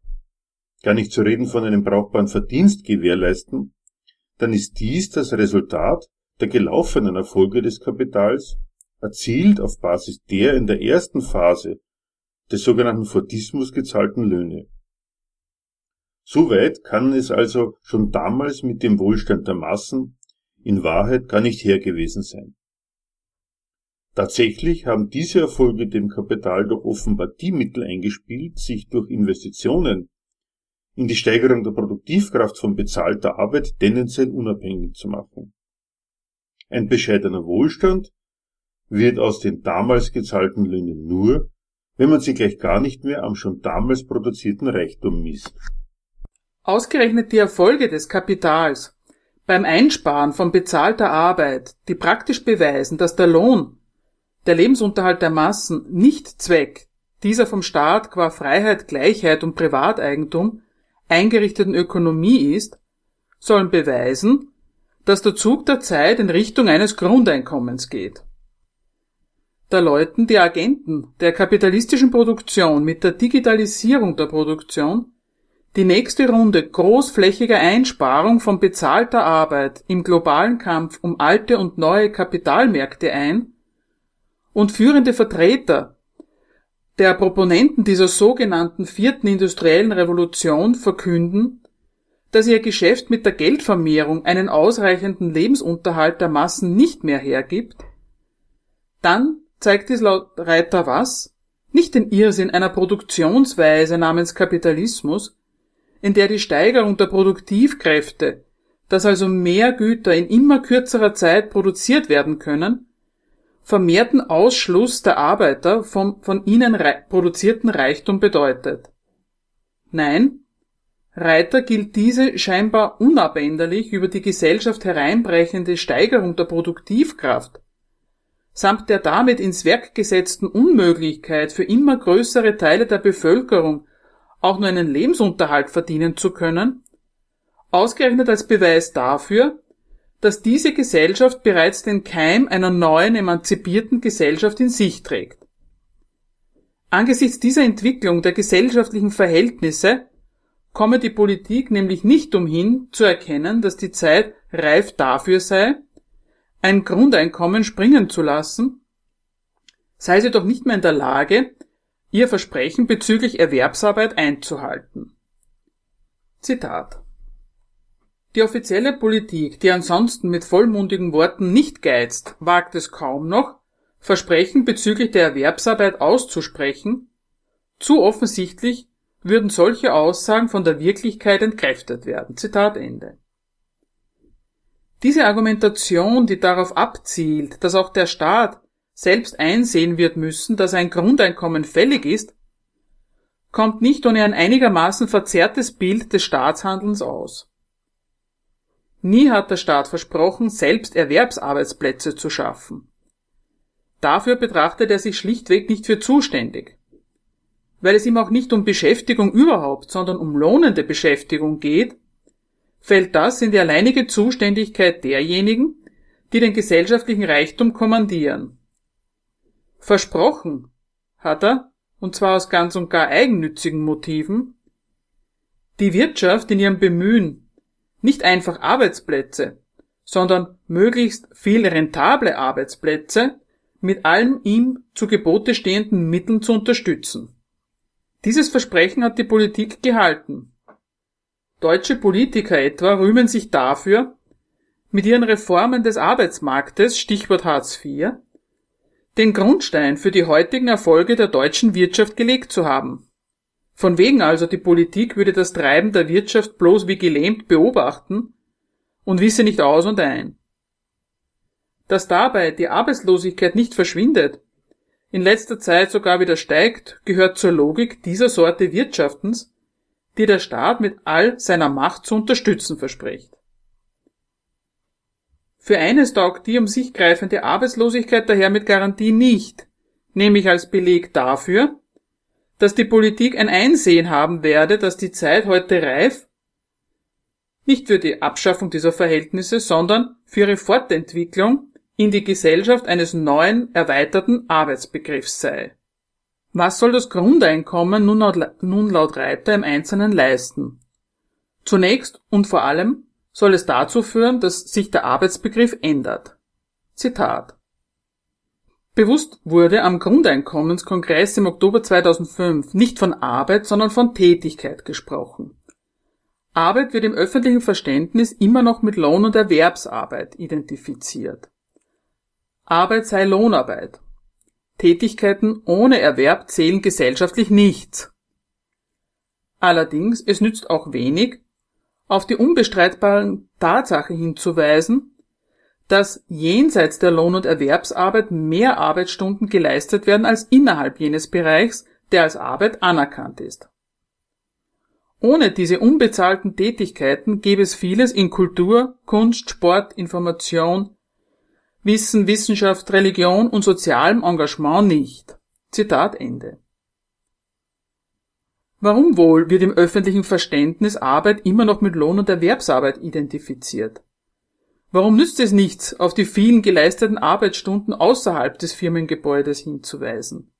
gar nicht zu reden von einem brauchbaren Verdienst gewährleisten, dann ist dies das Resultat der gelaufenen Erfolge des Kapitals, erzielt auf Basis der in der ersten Phase des sogenannten Fordismus gezahlten Löhne. Soweit kann es also schon damals mit dem Wohlstand der Massen in Wahrheit gar nicht her gewesen sein. Tatsächlich haben diese Erfolge dem Kapital doch offenbar die Mittel eingespielt, sich durch Investitionen in die Steigerung der Produktivkraft von bezahlter Arbeit tendenziell unabhängig zu machen. Ein bescheidener Wohlstand wird aus den damals gezahlten Löhnen nur, wenn man sie gleich gar nicht mehr am schon damals produzierten Reichtum misst. Ausgerechnet die Erfolge des Kapitals beim Einsparen von bezahlter Arbeit, die praktisch beweisen, dass der Lohn, der Lebensunterhalt der Massen nicht Zweck dieser vom Staat qua Freiheit, Gleichheit und Privateigentum eingerichteten Ökonomie ist, sollen beweisen, dass der Zug der Zeit in Richtung eines Grundeinkommens geht. Da läuten die Agenten der kapitalistischen Produktion mit der Digitalisierung der Produktion die nächste Runde großflächiger Einsparung von bezahlter Arbeit im globalen Kampf um alte und neue Kapitalmärkte ein und führende Vertreter der Proponenten dieser sogenannten vierten industriellen Revolution verkünden, dass ihr Geschäft mit der Geldvermehrung einen ausreichenden Lebensunterhalt der Massen nicht mehr hergibt, dann zeigt dies laut Reiter was? Nicht den Irrsinn einer Produktionsweise namens Kapitalismus, in der die Steigerung der Produktivkräfte, dass also mehr Güter in immer kürzerer Zeit produziert werden können, vermehrten Ausschluss der Arbeiter vom von ihnen produzierten Reichtum bedeutet. Nein, Reiter gilt diese scheinbar unabänderlich über die Gesellschaft hereinbrechende Steigerung der Produktivkraft samt der damit ins Werk gesetzten Unmöglichkeit für immer größere Teile der Bevölkerung auch nur einen Lebensunterhalt verdienen zu können, ausgerechnet als Beweis dafür, dass diese Gesellschaft bereits den Keim einer neuen emanzipierten Gesellschaft in sich trägt. Angesichts dieser Entwicklung der gesellschaftlichen Verhältnisse komme die Politik nämlich nicht umhin zu erkennen, dass die Zeit reif dafür sei, ein Grundeinkommen springen zu lassen, sei sie doch nicht mehr in der Lage, ihr Versprechen bezüglich Erwerbsarbeit einzuhalten. Zitat die offizielle Politik, die ansonsten mit vollmundigen Worten nicht geizt, wagt es kaum noch, Versprechen bezüglich der Erwerbsarbeit auszusprechen, zu offensichtlich würden solche Aussagen von der Wirklichkeit entkräftet werden. Zitat Ende. Diese Argumentation, die darauf abzielt, dass auch der Staat selbst einsehen wird müssen, dass ein Grundeinkommen fällig ist, kommt nicht ohne ein einigermaßen verzerrtes Bild des Staatshandelns aus. Nie hat der Staat versprochen, selbst Erwerbsarbeitsplätze zu schaffen. Dafür betrachtet er sich schlichtweg nicht für zuständig. Weil es ihm auch nicht um Beschäftigung überhaupt, sondern um lohnende Beschäftigung geht, fällt das in die alleinige Zuständigkeit derjenigen, die den gesellschaftlichen Reichtum kommandieren. Versprochen hat er, und zwar aus ganz und gar eigennützigen Motiven, die Wirtschaft in ihrem Bemühen, nicht einfach Arbeitsplätze, sondern möglichst viel rentable Arbeitsplätze mit allen ihm zu Gebote stehenden Mitteln zu unterstützen. Dieses Versprechen hat die Politik gehalten. Deutsche Politiker etwa rühmen sich dafür, mit ihren Reformen des Arbeitsmarktes, Stichwort Hartz IV, den Grundstein für die heutigen Erfolge der deutschen Wirtschaft gelegt zu haben. Von wegen also die Politik würde das Treiben der Wirtschaft bloß wie gelähmt beobachten und wisse nicht aus und ein. Dass dabei die Arbeitslosigkeit nicht verschwindet, in letzter Zeit sogar wieder steigt, gehört zur Logik dieser Sorte Wirtschaftens, die der Staat mit all seiner Macht zu unterstützen verspricht. Für eines taugt die um sich greifende Arbeitslosigkeit daher mit Garantie nicht, nämlich als Beleg dafür, dass die Politik ein Einsehen haben werde, dass die Zeit heute reif, nicht für die Abschaffung dieser Verhältnisse, sondern für ihre Fortentwicklung in die Gesellschaft eines neuen, erweiterten Arbeitsbegriffs sei. Was soll das Grundeinkommen nun laut, nun laut Reiter im Einzelnen leisten? Zunächst und vor allem soll es dazu führen, dass sich der Arbeitsbegriff ändert. Zitat. Bewusst wurde am Grundeinkommenskongress im Oktober 2005 nicht von Arbeit, sondern von Tätigkeit gesprochen. Arbeit wird im öffentlichen Verständnis immer noch mit Lohn und Erwerbsarbeit identifiziert. Arbeit sei Lohnarbeit. Tätigkeiten ohne Erwerb zählen gesellschaftlich nichts. Allerdings, es nützt auch wenig, auf die unbestreitbare Tatsache hinzuweisen, dass jenseits der Lohn- und Erwerbsarbeit mehr Arbeitsstunden geleistet werden als innerhalb jenes Bereichs, der als Arbeit anerkannt ist. Ohne diese unbezahlten Tätigkeiten gäbe es vieles in Kultur, Kunst, Sport, Information, Wissen, Wissenschaft, Religion und sozialem Engagement nicht. Zitat Ende. Warum wohl wird im öffentlichen Verständnis Arbeit immer noch mit Lohn- und Erwerbsarbeit identifiziert? Warum nützt es nichts, auf die vielen geleisteten Arbeitsstunden außerhalb des Firmengebäudes hinzuweisen?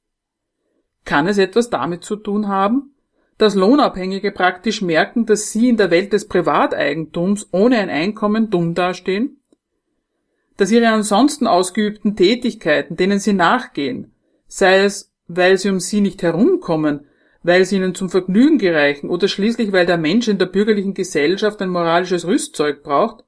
Kann es etwas damit zu tun haben, dass Lohnabhängige praktisch merken, dass sie in der Welt des Privateigentums ohne ein Einkommen dumm dastehen? Dass ihre ansonsten ausgeübten Tätigkeiten, denen sie nachgehen, sei es, weil sie um sie nicht herumkommen, weil sie ihnen zum Vergnügen gereichen oder schließlich weil der Mensch in der bürgerlichen Gesellschaft ein moralisches Rüstzeug braucht,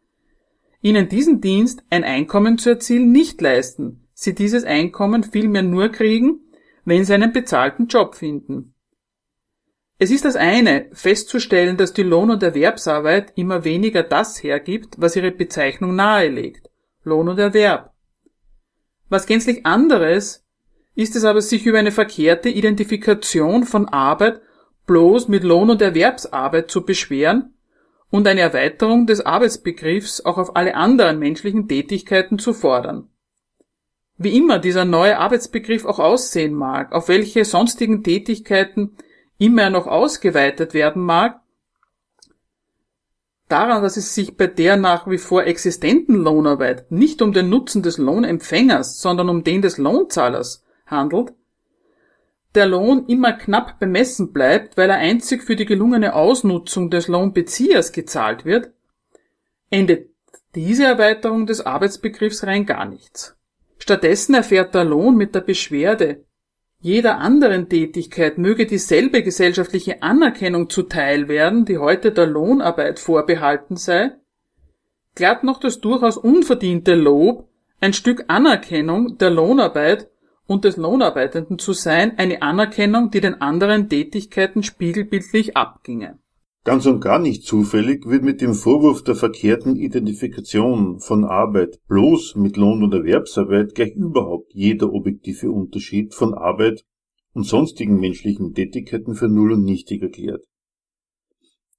ihnen diesen Dienst, ein Einkommen zu erzielen, nicht leisten, sie dieses Einkommen vielmehr nur kriegen, wenn sie einen bezahlten Job finden. Es ist das eine, festzustellen, dass die Lohn- und Erwerbsarbeit immer weniger das hergibt, was ihre Bezeichnung nahelegt, Lohn und Erwerb. Was gänzlich anderes ist es aber, sich über eine verkehrte Identifikation von Arbeit bloß mit Lohn- und Erwerbsarbeit zu beschweren und eine Erweiterung des Arbeitsbegriffs auch auf alle anderen menschlichen Tätigkeiten zu fordern. Wie immer dieser neue Arbeitsbegriff auch aussehen mag, auf welche sonstigen Tätigkeiten immer er noch ausgeweitet werden mag, daran, dass es sich bei der nach wie vor existenten Lohnarbeit nicht um den Nutzen des Lohnempfängers, sondern um den des Lohnzahlers handelt, der Lohn immer knapp bemessen bleibt, weil er einzig für die gelungene Ausnutzung des Lohnbeziehers gezahlt wird, endet diese Erweiterung des Arbeitsbegriffs rein gar nichts. Stattdessen erfährt der Lohn mit der Beschwerde, jeder anderen Tätigkeit möge dieselbe gesellschaftliche Anerkennung zuteil werden, die heute der Lohnarbeit vorbehalten sei, glatt noch das durchaus unverdiente Lob, ein Stück Anerkennung der Lohnarbeit und des Lohnarbeitenden zu sein, eine Anerkennung, die den anderen Tätigkeiten spiegelbildlich abginge. Ganz und gar nicht zufällig wird mit dem Vorwurf der verkehrten Identifikation von Arbeit bloß mit Lohn- und Erwerbsarbeit gleich überhaupt jeder objektive Unterschied von Arbeit und sonstigen menschlichen Tätigkeiten für null und nichtig erklärt.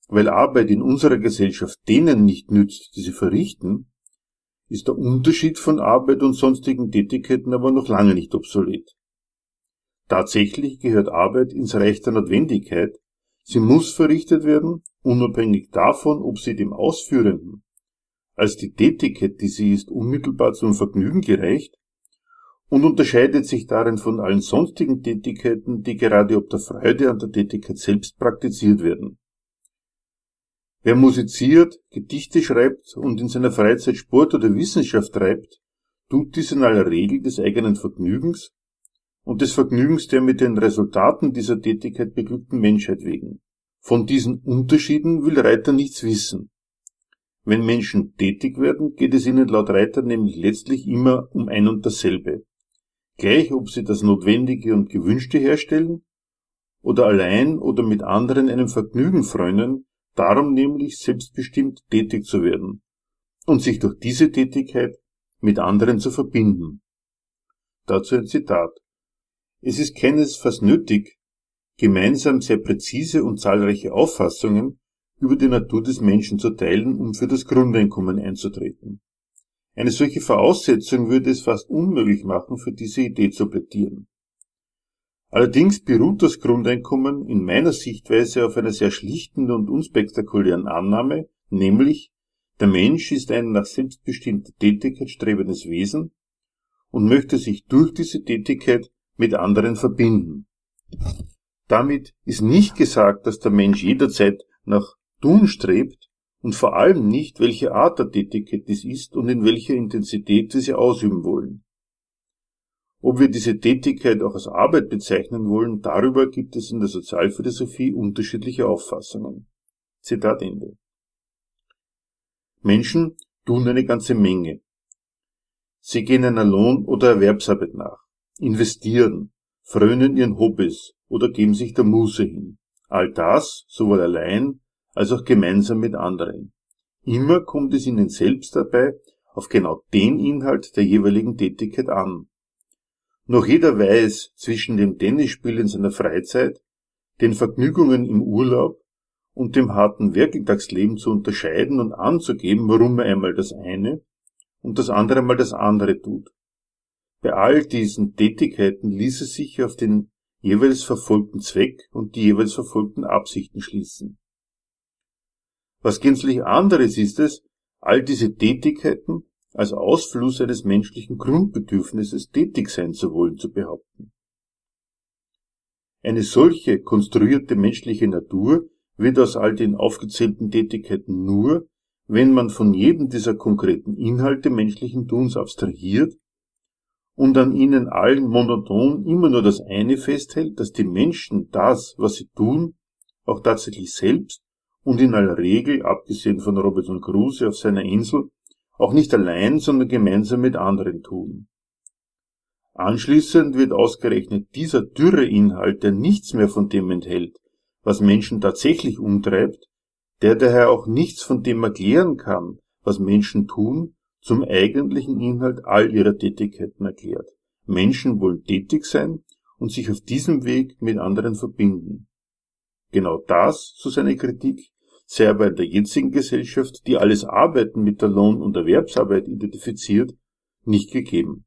Weil Arbeit in unserer Gesellschaft denen nicht nützt, die sie verrichten, ist der Unterschied von Arbeit und sonstigen Tätigkeiten aber noch lange nicht obsolet. Tatsächlich gehört Arbeit ins Reich der Notwendigkeit, sie muss verrichtet werden, unabhängig davon, ob sie dem Ausführenden als die Tätigkeit, die sie ist, unmittelbar zum Vergnügen gereicht und unterscheidet sich darin von allen sonstigen Tätigkeiten, die gerade ob der Freude an der Tätigkeit selbst praktiziert werden. Wer musiziert, Gedichte schreibt und in seiner Freizeit Sport oder Wissenschaft treibt, tut dies in aller Regel des eigenen Vergnügens und des Vergnügens der mit den Resultaten dieser Tätigkeit beglückten Menschheit wegen. Von diesen Unterschieden will Reiter nichts wissen. Wenn Menschen tätig werden, geht es ihnen laut Reiter nämlich letztlich immer um ein und dasselbe. Gleich ob sie das Notwendige und Gewünschte herstellen oder allein oder mit anderen einem Vergnügen freunden, darum nämlich selbstbestimmt tätig zu werden und sich durch diese Tätigkeit mit anderen zu verbinden. Dazu ein Zitat. Es ist keinesfalls nötig, gemeinsam sehr präzise und zahlreiche Auffassungen über die Natur des Menschen zu teilen, um für das Grundeinkommen einzutreten. Eine solche Voraussetzung würde es fast unmöglich machen, für diese Idee zu plädieren. Allerdings beruht das Grundeinkommen in meiner Sichtweise auf einer sehr schlichten und unspektakulären Annahme, nämlich der Mensch ist ein nach selbstbestimmter Tätigkeit strebendes Wesen und möchte sich durch diese Tätigkeit mit anderen verbinden. Damit ist nicht gesagt, dass der Mensch jederzeit nach Tun strebt und vor allem nicht, welche Art der Tätigkeit dies ist und in welcher Intensität sie ausüben wollen. Ob wir diese Tätigkeit auch als Arbeit bezeichnen wollen, darüber gibt es in der Sozialphilosophie unterschiedliche Auffassungen. Zitat Ende. Menschen tun eine ganze Menge. Sie gehen einer Lohn- oder Erwerbsarbeit nach, investieren, frönen ihren Hobbys oder geben sich der Muße hin. All das, sowohl allein als auch gemeinsam mit anderen. Immer kommt es ihnen selbst dabei auf genau den Inhalt der jeweiligen Tätigkeit an. Noch jeder weiß zwischen dem Tennisspiel in seiner Freizeit, den Vergnügungen im Urlaub und dem harten Werkeltagsleben zu unterscheiden und anzugeben, warum er einmal das eine und das andere mal das andere tut. Bei all diesen Tätigkeiten ließe sich auf den jeweils verfolgten Zweck und die jeweils verfolgten Absichten schließen. Was gänzlich anderes ist es, all diese Tätigkeiten als Ausfluss eines menschlichen Grundbedürfnisses tätig sein zu wollen zu behaupten. Eine solche konstruierte menschliche Natur wird aus all den aufgezählten Tätigkeiten nur, wenn man von jedem dieser konkreten Inhalte menschlichen Tuns abstrahiert und an ihnen allen monoton immer nur das eine festhält, dass die Menschen das, was sie tun, auch tatsächlich selbst und in aller Regel, abgesehen von Robinson Crusoe auf seiner Insel, auch nicht allein, sondern gemeinsam mit anderen tun. Anschließend wird ausgerechnet dieser dürre Inhalt, der nichts mehr von dem enthält, was Menschen tatsächlich umtreibt, der daher auch nichts von dem erklären kann, was Menschen tun, zum eigentlichen Inhalt all ihrer Tätigkeiten erklärt. Menschen wollen tätig sein und sich auf diesem Weg mit anderen verbinden. Genau das, so seine Kritik, sei aber in der jetzigen Gesellschaft, die alles Arbeiten mit der Lohn- und Erwerbsarbeit identifiziert, nicht gegeben.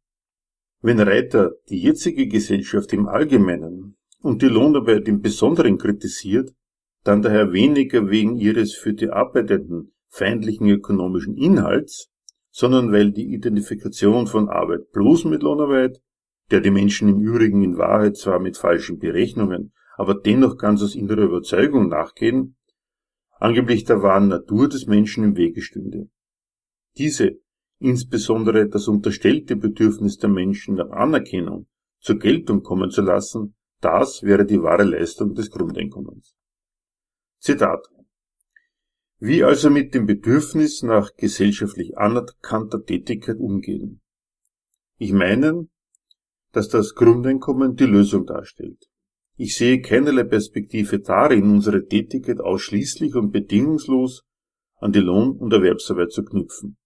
Wenn Reiter die jetzige Gesellschaft im Allgemeinen und die Lohnarbeit im Besonderen kritisiert, dann daher weniger wegen ihres für die Arbeitenden feindlichen ökonomischen Inhalts, sondern weil die Identifikation von Arbeit bloß mit Lohnarbeit, der die Menschen im Übrigen in Wahrheit zwar mit falschen Berechnungen, aber dennoch ganz aus innerer Überzeugung nachgehen, angeblich der wahren Natur des Menschen im Wege stünde. Diese, insbesondere das unterstellte Bedürfnis der Menschen nach Anerkennung, zur Geltung kommen zu lassen, das wäre die wahre Leistung des Grundeinkommens. Zitat. Wie also mit dem Bedürfnis nach gesellschaftlich anerkannter Tätigkeit umgehen? Ich meine, dass das Grundeinkommen die Lösung darstellt. Ich sehe keinerlei Perspektive darin, unsere Tätigkeit ausschließlich und bedingungslos an die Lohn- und Erwerbsarbeit zu knüpfen.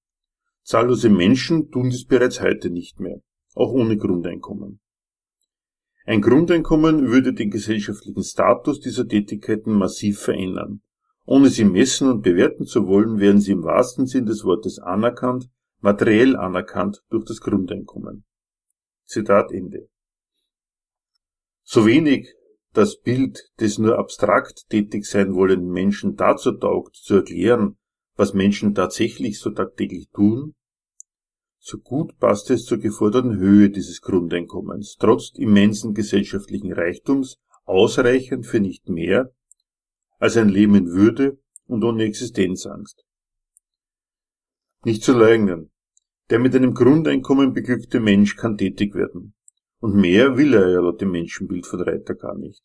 Zahllose Menschen tun dies bereits heute nicht mehr, auch ohne Grundeinkommen. Ein Grundeinkommen würde den gesellschaftlichen Status dieser Tätigkeiten massiv verändern. Ohne sie messen und bewerten zu wollen, wären sie im wahrsten Sinn des Wortes anerkannt, materiell anerkannt durch das Grundeinkommen. Zitat Ende. So wenig das Bild des nur abstrakt tätig sein wollenden Menschen dazu taugt, zu erklären, was Menschen tatsächlich so tagtäglich tun, so gut passt es zur geforderten Höhe dieses Grundeinkommens, trotz immensen gesellschaftlichen Reichtums ausreichend für nicht mehr als ein Leben in Würde und ohne Existenzangst. Nicht zu leugnen, der mit einem Grundeinkommen beglückte Mensch kann tätig werden. Und mehr will er ja laut dem Menschenbild von Reiter gar nicht.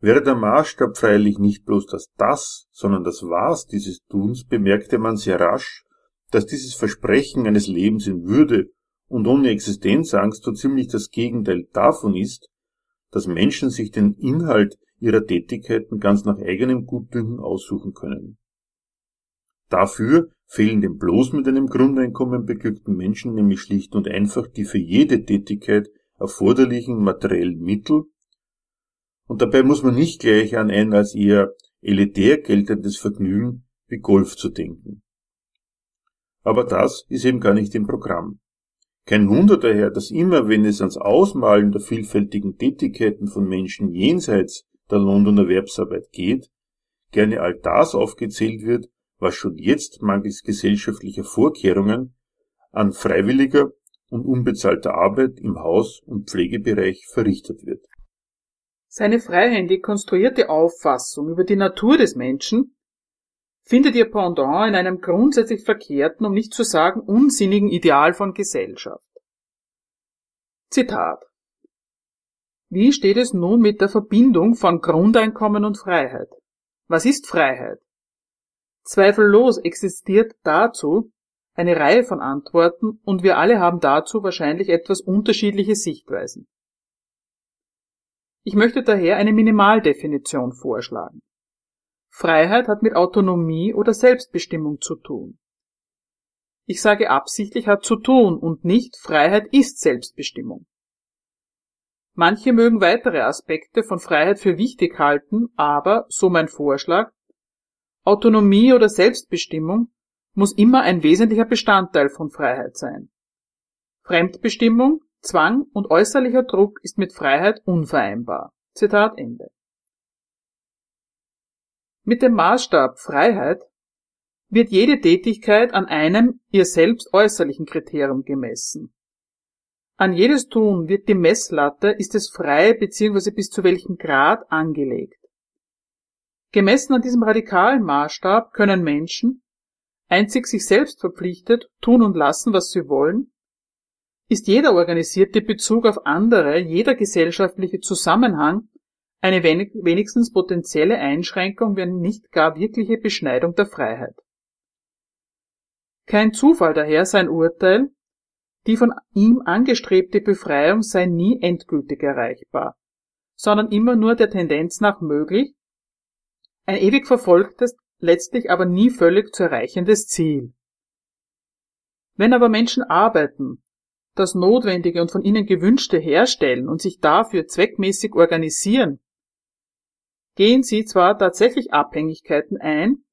Wäre der Maßstab freilich nicht bloß das Das, sondern das Was dieses Tuns, bemerkte man sehr rasch, dass dieses Versprechen eines Lebens in Würde und ohne Existenzangst so ziemlich das Gegenteil davon ist, dass Menschen sich den Inhalt ihrer Tätigkeiten ganz nach eigenem Gutdünken aussuchen können. Dafür fehlen dem bloß mit einem Grundeinkommen beglückten Menschen nämlich schlicht und einfach die für jede Tätigkeit erforderlichen materiellen Mittel und dabei muss man nicht gleich an ein als eher elitär geltendes Vergnügen wie Golf zu denken. Aber das ist eben gar nicht im Programm. Kein Wunder daher, dass immer, wenn es ans Ausmalen der vielfältigen Tätigkeiten von Menschen jenseits der und Erwerbsarbeit geht, gerne all das aufgezählt wird, was schon jetzt mangels gesellschaftlicher Vorkehrungen an freiwilliger und unbezahlter Arbeit im Haus- und Pflegebereich verrichtet wird. Seine freihändig konstruierte Auffassung über die Natur des Menschen findet ihr Pendant in einem grundsätzlich verkehrten, um nicht zu sagen unsinnigen Ideal von Gesellschaft. Zitat Wie steht es nun mit der Verbindung von Grundeinkommen und Freiheit? Was ist Freiheit? Zweifellos existiert dazu eine Reihe von Antworten und wir alle haben dazu wahrscheinlich etwas unterschiedliche Sichtweisen. Ich möchte daher eine Minimaldefinition vorschlagen. Freiheit hat mit Autonomie oder Selbstbestimmung zu tun. Ich sage absichtlich hat zu tun und nicht Freiheit ist Selbstbestimmung. Manche mögen weitere Aspekte von Freiheit für wichtig halten, aber, so mein Vorschlag, Autonomie oder Selbstbestimmung muss immer ein wesentlicher Bestandteil von Freiheit sein. Fremdbestimmung Zwang und äußerlicher Druck ist mit Freiheit unvereinbar. Zitat Ende. Mit dem Maßstab Freiheit wird jede Tätigkeit an einem ihr selbst äußerlichen Kriterium gemessen. An jedes Tun wird die Messlatte, ist es frei bzw. bis zu welchem Grad angelegt. Gemessen an diesem radikalen Maßstab können Menschen, einzig sich selbst verpflichtet, tun und lassen, was sie wollen, ist jeder organisierte Bezug auf andere, jeder gesellschaftliche Zusammenhang eine wenigstens potenzielle Einschränkung, wenn nicht gar wirkliche Beschneidung der Freiheit. Kein Zufall daher sein Urteil, die von ihm angestrebte Befreiung sei nie endgültig erreichbar, sondern immer nur der Tendenz nach möglich, ein ewig verfolgtes, letztlich aber nie völlig zu erreichendes Ziel. Wenn aber Menschen arbeiten, das Notwendige und von ihnen Gewünschte herstellen und sich dafür zweckmäßig organisieren, gehen sie zwar tatsächlich Abhängigkeiten ein,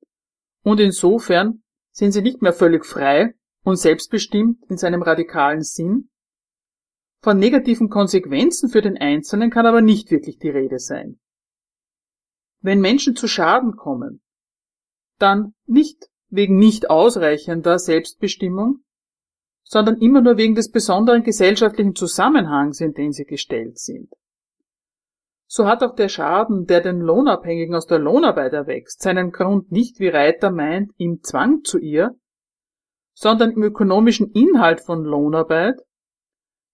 und insofern sind sie nicht mehr völlig frei und selbstbestimmt in seinem radikalen Sinn, von negativen Konsequenzen für den Einzelnen kann aber nicht wirklich die Rede sein. Wenn Menschen zu Schaden kommen, dann nicht wegen nicht ausreichender Selbstbestimmung, sondern immer nur wegen des besonderen gesellschaftlichen Zusammenhangs, in den sie gestellt sind. So hat auch der Schaden, der den Lohnabhängigen aus der Lohnarbeit erwächst, seinen Grund nicht, wie Reiter meint, im Zwang zu ihr, sondern im ökonomischen Inhalt von Lohnarbeit,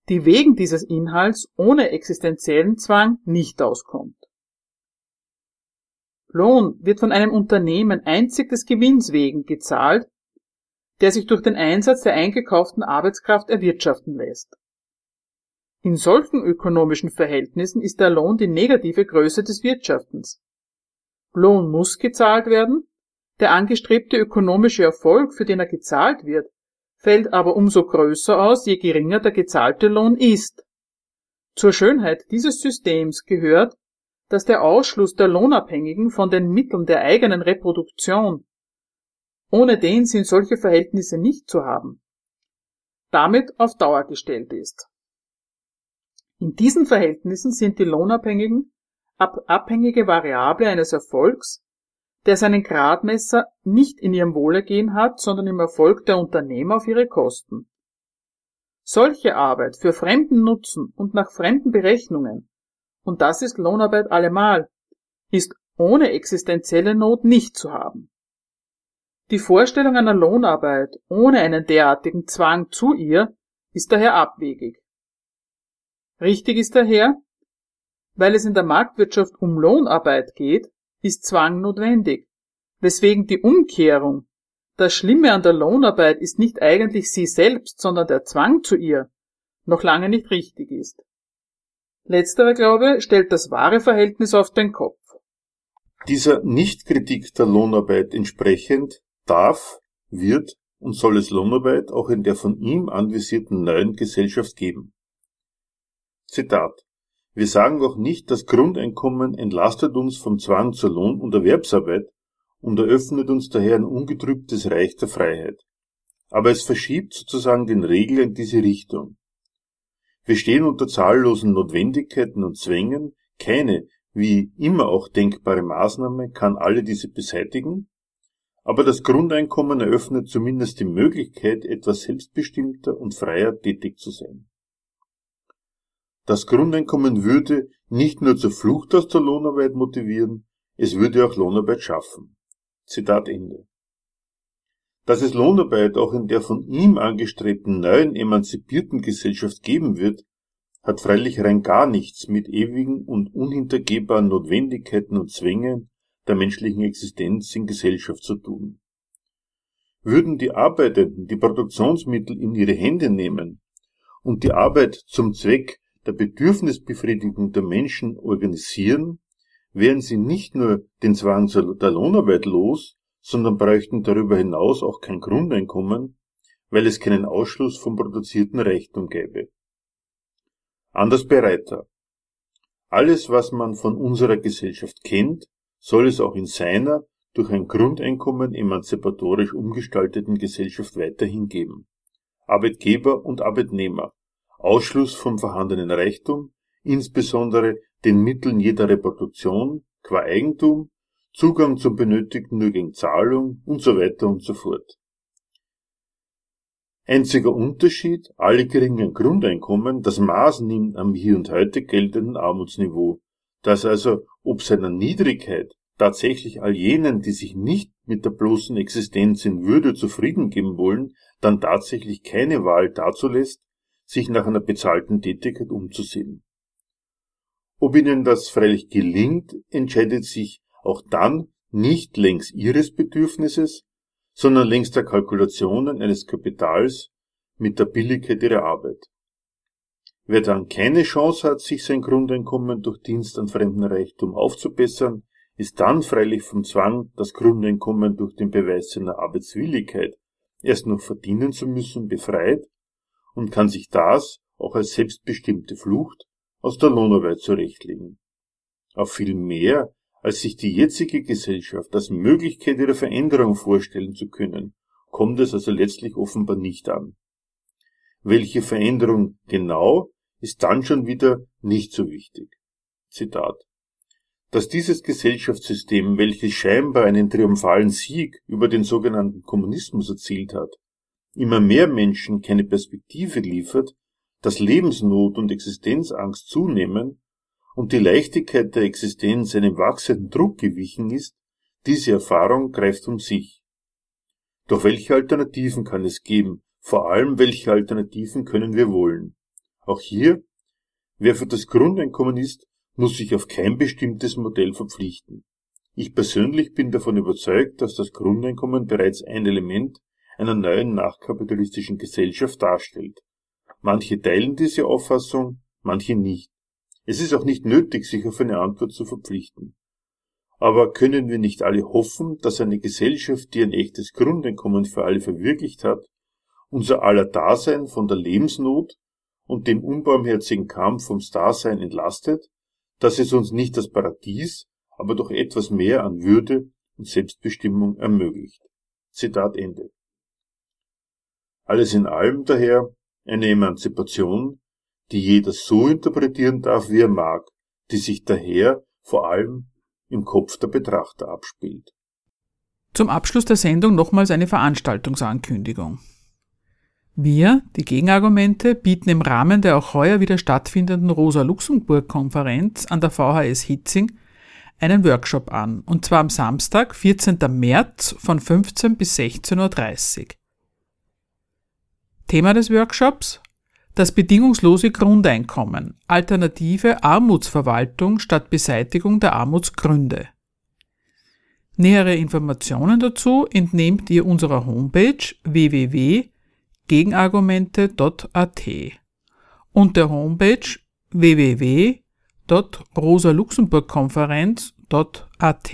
die wegen dieses Inhalts ohne existenziellen Zwang nicht auskommt. Lohn wird von einem Unternehmen einzig des Gewinns wegen gezahlt der sich durch den Einsatz der eingekauften Arbeitskraft erwirtschaften lässt. In solchen ökonomischen Verhältnissen ist der Lohn die negative Größe des Wirtschaftens. Lohn muss gezahlt werden, der angestrebte ökonomische Erfolg, für den er gezahlt wird, fällt aber umso größer aus, je geringer der gezahlte Lohn ist. Zur Schönheit dieses Systems gehört, dass der Ausschluss der Lohnabhängigen von den Mitteln der eigenen Reproduktion ohne den sind solche Verhältnisse nicht zu haben, damit auf Dauer gestellt ist. In diesen Verhältnissen sind die Lohnabhängigen abhängige Variable eines Erfolgs, der seinen Gradmesser nicht in ihrem Wohlergehen hat, sondern im Erfolg der Unternehmer auf ihre Kosten. Solche Arbeit für fremden Nutzen und nach fremden Berechnungen, und das ist Lohnarbeit allemal, ist ohne existenzielle Not nicht zu haben. Die Vorstellung einer Lohnarbeit ohne einen derartigen Zwang zu ihr ist daher abwegig. Richtig ist daher, Weil es in der Marktwirtschaft um Lohnarbeit geht, ist Zwang notwendig, weswegen die Umkehrung, das Schlimme an der Lohnarbeit ist nicht eigentlich sie selbst, sondern der Zwang zu ihr, noch lange nicht richtig ist. Letzterer Glaube stellt das wahre Verhältnis auf den Kopf. Dieser Nichtkritik der Lohnarbeit entsprechend darf, wird und soll es Lohnarbeit auch in der von ihm anvisierten neuen Gesellschaft geben. Zitat Wir sagen auch nicht, das Grundeinkommen entlastet uns vom Zwang zur Lohn- und Erwerbsarbeit und eröffnet uns daher ein ungetrübtes Reich der Freiheit. Aber es verschiebt sozusagen den Regel in diese Richtung. Wir stehen unter zahllosen Notwendigkeiten und Zwängen, keine, wie immer auch denkbare Maßnahme kann alle diese beseitigen, aber das Grundeinkommen eröffnet zumindest die Möglichkeit, etwas selbstbestimmter und freier tätig zu sein. Das Grundeinkommen würde nicht nur zur Flucht aus der Lohnarbeit motivieren, es würde auch Lohnarbeit schaffen. Zitat Ende. Dass es Lohnarbeit auch in der von ihm angestrebten neuen emanzipierten Gesellschaft geben wird, hat freilich rein gar nichts mit ewigen und unhintergehbaren Notwendigkeiten und Zwängen der menschlichen Existenz in Gesellschaft zu tun. Würden die Arbeitenden die Produktionsmittel in ihre Hände nehmen und die Arbeit zum Zweck der Bedürfnisbefriedigung der Menschen organisieren, wären sie nicht nur den Zwang der Lohnarbeit los, sondern bräuchten darüber hinaus auch kein Grundeinkommen, weil es keinen Ausschluss vom produzierten Reichtum gäbe. Anders bereiter. Alles, was man von unserer Gesellschaft kennt, soll es auch in seiner durch ein Grundeinkommen emanzipatorisch umgestalteten Gesellschaft weiterhin geben. Arbeitgeber und Arbeitnehmer, Ausschluss vom vorhandenen Reichtum, insbesondere den Mitteln jeder Reproduktion qua Eigentum, Zugang zum Benötigten nur gegen Zahlung und so weiter und so fort. Einziger Unterschied, alle geringen Grundeinkommen, das Maß nimmt am hier und heute geltenden Armutsniveau, das also ob seiner Niedrigkeit tatsächlich all jenen, die sich nicht mit der bloßen Existenz in Würde zufrieden geben wollen, dann tatsächlich keine Wahl dazu lässt, sich nach einer bezahlten Tätigkeit umzusehen. Ob ihnen das freilich gelingt, entscheidet sich auch dann nicht längs ihres Bedürfnisses, sondern längs der Kalkulationen eines Kapitals mit der Billigkeit ihrer Arbeit. Wer dann keine Chance hat, sich sein Grundeinkommen durch Dienst an fremden Reichtum aufzubessern, ist dann freilich vom Zwang, das Grundeinkommen durch den Beweis seiner Arbeitswilligkeit erst noch verdienen zu müssen, befreit und kann sich das auch als selbstbestimmte Flucht aus der Lohnarbeit zurechtlegen. Auf viel mehr, als sich die jetzige Gesellschaft als Möglichkeit ihrer Veränderung vorstellen zu können, kommt es also letztlich offenbar nicht an. Welche Veränderung genau, ist dann schon wieder nicht so wichtig. Zitat. Dass dieses Gesellschaftssystem, welches scheinbar einen triumphalen Sieg über den sogenannten Kommunismus erzielt hat, immer mehr Menschen keine Perspektive liefert, dass Lebensnot und Existenzangst zunehmen und die Leichtigkeit der Existenz einem wachsenden Druck gewichen ist, diese Erfahrung greift um sich. Doch welche Alternativen kann es geben? Vor allem, welche Alternativen können wir wollen? Auch hier, wer für das Grundeinkommen ist, muss sich auf kein bestimmtes Modell verpflichten. Ich persönlich bin davon überzeugt, dass das Grundeinkommen bereits ein Element einer neuen nachkapitalistischen Gesellschaft darstellt. Manche teilen diese Auffassung, manche nicht. Es ist auch nicht nötig, sich auf eine Antwort zu verpflichten. Aber können wir nicht alle hoffen, dass eine Gesellschaft, die ein echtes Grundeinkommen für alle verwirklicht hat, unser aller Dasein von der Lebensnot und dem unbarmherzigen Kampf ums Dasein entlastet, dass es uns nicht das Paradies, aber doch etwas mehr an Würde und Selbstbestimmung ermöglicht. Zitat Ende. Alles in allem daher eine Emanzipation, die jeder so interpretieren darf, wie er mag, die sich daher vor allem im Kopf der Betrachter abspielt. Zum Abschluss der Sendung nochmals eine Veranstaltungsankündigung. Wir, die Gegenargumente, bieten im Rahmen der auch heuer wieder stattfindenden Rosa-Luxemburg-Konferenz an der VHS Hitzing einen Workshop an, und zwar am Samstag, 14. März von 15 bis 16.30 Uhr. Thema des Workshops Das bedingungslose Grundeinkommen. Alternative Armutsverwaltung statt Beseitigung der Armutsgründe. Nähere Informationen dazu entnehmt ihr unserer Homepage www.gegenargumente.at und der Homepage www.rosaluxemburgkonferenz.at.